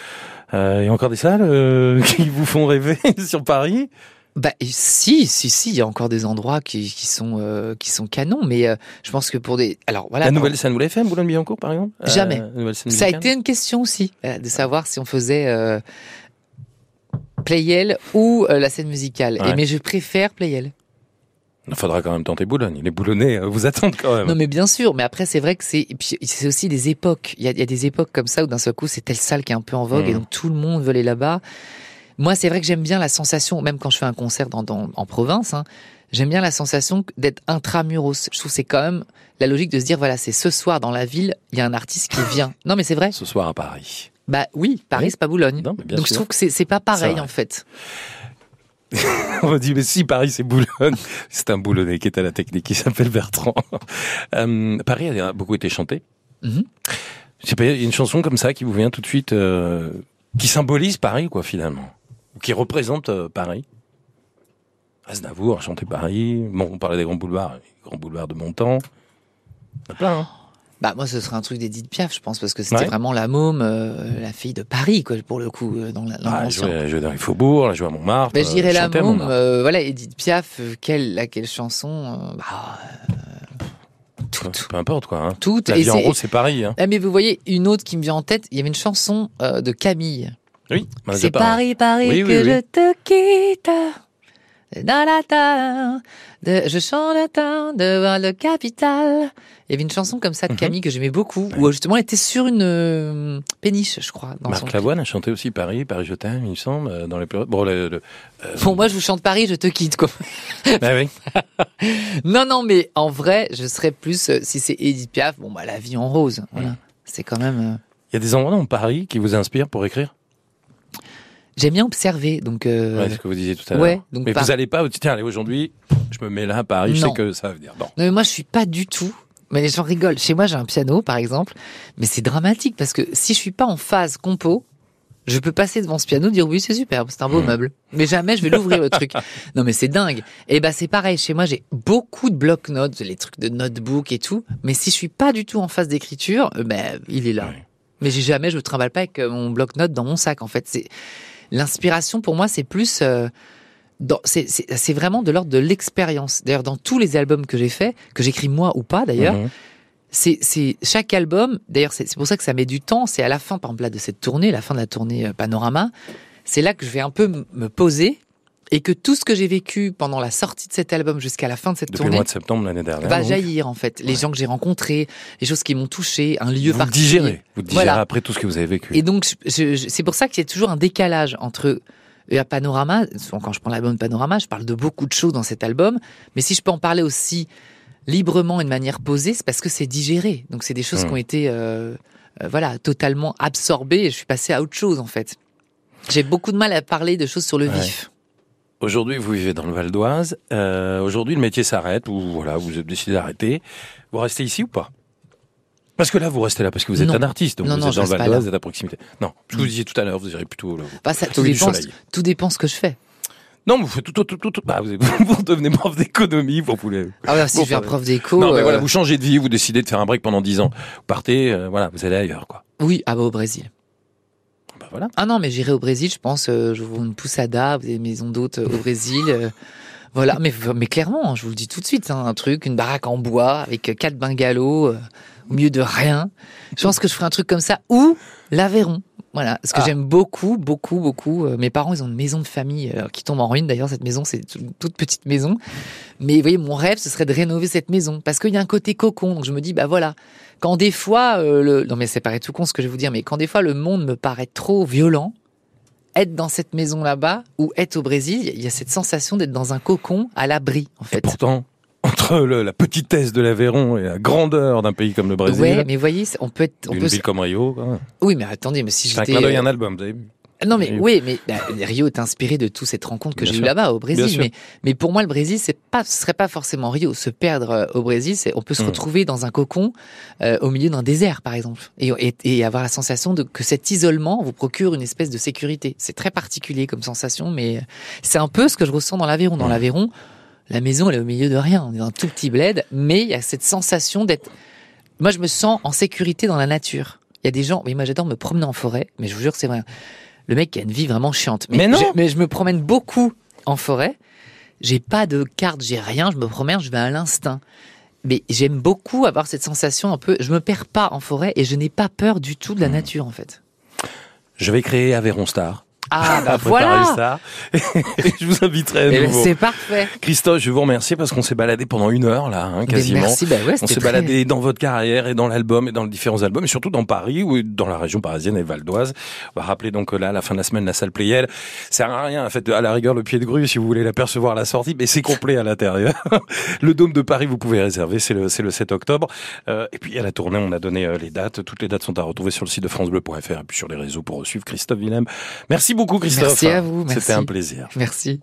Euh, Il y a encore des salles euh, qui vous font rêver sur Paris? Bah et si, si, si, il y a encore des endroits qui, qui sont euh, qui sont canons, mais euh, je pense que pour des, alors voilà, La par- nouvelle scène, vous l'avez fait Boulogne-Billancourt par exemple? Jamais. ça a été une question aussi de savoir si on faisait Playel ou la scène musicale. Ouais. Et mais je préfère Playel. Il faudra quand même tenter Boulogne. Les Boulonnais euh, vous attendent quand même. Non mais bien sûr, mais après c'est vrai que c'est aussi des époques. Il y a, il y a des époques comme ça où d'un seul coup c'est telle salle qui est un peu en vogue Mhm. et donc tout le monde veut aller là-bas. Moi c'est vrai que j'aime bien la sensation, même quand je fais un concert dans, dans- en province, hein, j'aime bien la sensation d'être intramuros. Je trouve que c'est quand même la logique de se dire voilà c'est ce soir dans la ville il y a un artiste qui vient. Non mais c'est vrai. Ce soir à Paris. Bah oui, Paris Oui. c'est pas Boulogne. Non, mais bien donc je trouve que c'est pas pareil en fait. On me dit, mais si Paris c'est Boulogne, c'est un Boulonnais qui est à la technique, qui s'appelle Bertrand. Euh, Paris a beaucoup été chanté. Je sais pas, il y a une chanson comme ça qui vous vient tout de suite, euh, qui symbolise Paris, quoi, finalement. Ou qui représente euh, Paris. Aznavour a chanté Paris. Bon, on parlait des grands boulevards, les grands boulevards de mon temps. Il y en a plein, hein. Bah moi ce serait un truc d'Edith Piaf, je pense, parce que c'était Ouais. vraiment la môme, euh, la fille de Paris, quoi, pour le coup, euh, dans la- dans Ah, jouer, jouer dans les faubourgs, jouer à Montmartre. Bah, je dirais la môme, euh, voilà, Edith Piaf, quelle, laquelle chanson bah, toutes. Peu importe, quoi. Hein. Toutes. La vie en rose, c'est Paris. Hein. Ah, mais vous voyez, une autre qui me vient en tête, il y avait une chanson euh, de Camille. Oui, C'est parlé. Paris, Paris Oui, oui, que oui. je te quitte. Dans la terre, de, je chante le temps devant le capital. Il y avait une chanson comme ça de Mhm. Camille que j'aimais beaucoup, où justement elle était sur une euh, péniche, je crois. Dans Marc Lavoine a chanté aussi Paris, Paris je t'aime, il me semble, euh, dans les. Bon, le, le- euh, Bon, moi je vous chante Paris, je te quitte, quoi. bah oui. Non, non, mais en vrai, je serais plus, euh, si c'est Edith Piaf, bon, bah, la vie en rose. Voilà. Mhm. C'est quand même. Il y a des endroits dans Paris qui vous inspirent pour écrire? J'aime bien observer, donc. euh, Ouais, ce que vous disiez tout à l'heure. ouais, donc Mais par- vous allez pas, vous dites, tiens, allez, aujourd'hui, je me mets là à Paris, je Non. sais que ça veut dire. Non. Non, mais moi, je suis pas du tout. Mais les gens rigolent. Chez moi, j'ai un piano, par exemple. Mais c'est dramatique parce que si je suis pas en phase compo, je peux passer devant ce piano, dire oui, c'est superbe, c'est un beau Mhm. meuble. Mais jamais je vais l'ouvrir, le truc. Non, mais c'est dingue. Et ben, c'est pareil. Chez moi, j'ai beaucoup de bloc-notes, les trucs de notebook et tout. Mais si je suis pas du tout en phase d'écriture, euh, ben, il est là. Mais j'ai jamais, je me trimballe pas avec euh, mon bloc-notes dans mon sac, en fait. C'est, l'inspiration pour moi, c'est plus, euh, dans- c'est, vraiment de l'ordre de l'expérience. D'ailleurs, dans tous les albums que j'ai faits, que j'écris moi ou pas d'ailleurs, Mhm. c'est, c'est chaque album. D'ailleurs, c'est, pour ça que ça met du temps. C'est à la fin, par exemple, là, de cette tournée, la fin de la tournée euh, Panorama. C'est là que je vais un peu me poser et que tout ce que j'ai vécu pendant la sortie de cet album jusqu'à la fin de cette Depuis le tournée mois de septembre l'année dernière. va donc, jaillir en fait. Les Ouais. gens que j'ai rencontrés, les choses qui m'ont touché, un lieu vous particulier. digérez. Vous digérez Voilà. après tout ce que vous avez vécu. Et donc, c'est pour ça qu'il y a toujours un décalage entre euh, Panorama. Souvent, quand je prends l'album Panorama, je parle de beaucoup de choses dans cet album. Mais si je peux en parler aussi librement et de manière posée, c'est parce que c'est digéré. Donc, c'est des choses Mm. qui ont été, euh, euh, voilà, totalement absorbées. Et je suis passé à autre chose, en fait. J'ai beaucoup de mal à parler de choses sur le Ouais. vif. Aujourd'hui, vous vivez dans le Val d'Oise. Euh, Aujourd'hui, le métier s'arrête ou voilà, vous avez décidé d'arrêter. Vous restez ici ou pas? Parce que là, vous restez là parce que vous êtes Non. un artiste, donc Non, vous non, êtes je dans le Val d'Oise, vous êtes à proximité. Non, ce que vous disiez tout à l'heure, vous irez plutôt. là. Bah, ça, tout dépend, tout dépend ce que je fais. Non, vous faites tout, tout, tout, tout. Bah, vous, vous devenez prof d'économie, vous voulez. Ah, ouais, si Bon, je bah, prof d'éco. non, mais euh, voilà, vous changez de vie, vous décidez de faire un break pendant 10 ans. Vous partez, euh, voilà, vous allez ailleurs, quoi. Oui, ah bah, au Brésil. Bah voilà. Ah non, mais j'irai au Brésil, je pense. Euh, je vous une poussada, vous avez des maisons d'hôtes euh, au Brésil. euh, voilà, mais, mais clairement, hein, je vous le dis tout de suite, hein, un truc, une baraque en bois avec quatre bungalows euh, au milieu de rien. Je pense que je ferai un truc comme ça ou l'Aveyron. Voilà, parce que Ah. j'aime beaucoup, beaucoup, beaucoup. euh, mes parents, ils ont une maison de famille euh, qui tombe en ruine. D'ailleurs, cette maison, c'est une toute petite maison. Mais vous voyez, mon rêve, ce serait de rénover cette maison parce qu'il y a un côté cocon. Donc je me dis, bah voilà, quand des fois, euh, le... non mais c'est paraît tout con ce que je vais vous dire, mais quand des fois le monde me paraît trop violent, être dans cette maison là-bas ou être au Brésil, il y a cette sensation d'être dans un cocon à l'abri, en Et fait. pourtant, entre le- la petitesse de l'Aveyron et la grandeur d'un pays comme le Brésil, Ouais, mais voyez, on peut être, on peut. ville comme Rio, quoi. Oui, mais attendez, mais si C'est un j'étais. clin d'œil, euh, un album, vous avez vu Non mais oui, mais bah, Rio est inspiré de toute cette rencontre que j'ai eue là-bas au Brésil. Mais mais pour moi le Brésil c'est pas ce serait pas forcément Rio. Se perdre euh, au Brésil, c'est on peut se Mm. retrouver dans un cocon euh, au milieu d'un désert par exemple et, et, et avoir la sensation de que cet isolement vous procure une espèce de sécurité. C'est très particulier comme sensation, mais euh, c'est un peu ce que je ressens dans l'Aveyron. Dans Mm. l'Aveyron, la maison elle est au milieu de rien. On est dans un tout petit bled, mais il y a cette sensation d'être. Moi je me sens en sécurité dans la nature. Il y a des gens, oui, moi j'adore me promener en forêt, mais je vous jure que c'est vrai le mec qui a une vie vraiment chiante. Mais non je, Mais je me promène beaucoup en forêt. J'ai pas de carte, j'ai rien. Je me promène, je vais à l'instinct. Mais j'aime beaucoup avoir cette sensation un peu. Je me perds pas en forêt et je n'ai pas peur du tout de Hmm. la nature en fait. Je vais créer Aveyron Star. Ah bah Après voilà. Et je vous inviterai à Eh ben, nouveau. C'est parfait. Christophe, je vous remercier parce qu'on s'est baladé pendant une heure là, hein, Mais quasiment. Merci. Bah ouais, On s'est très- baladé dans votre carrière et dans l'album et dans les différents albums et surtout dans Paris ou dans la région parisienne et Val d'Oise. On va rappeler donc que là, à la fin de la semaine, la salle Playel, ça sert à rien. En fait, à la rigueur, le pied de grue, si vous voulez l'apercevoir à la sortie, mais c'est complet à l'intérieur. le Dôme de Paris, vous pouvez réserver, c'est le, c'est le 7 octobre. Euh, et puis à la tournée, on a donné euh, les dates. Toutes les dates sont à retrouver sur le site de francebleu.fr et puis sur les réseaux pour suivre Christophe Willem. Merci beaucoup, Christophe. Merci à vous, merci. C'était un plaisir. Merci.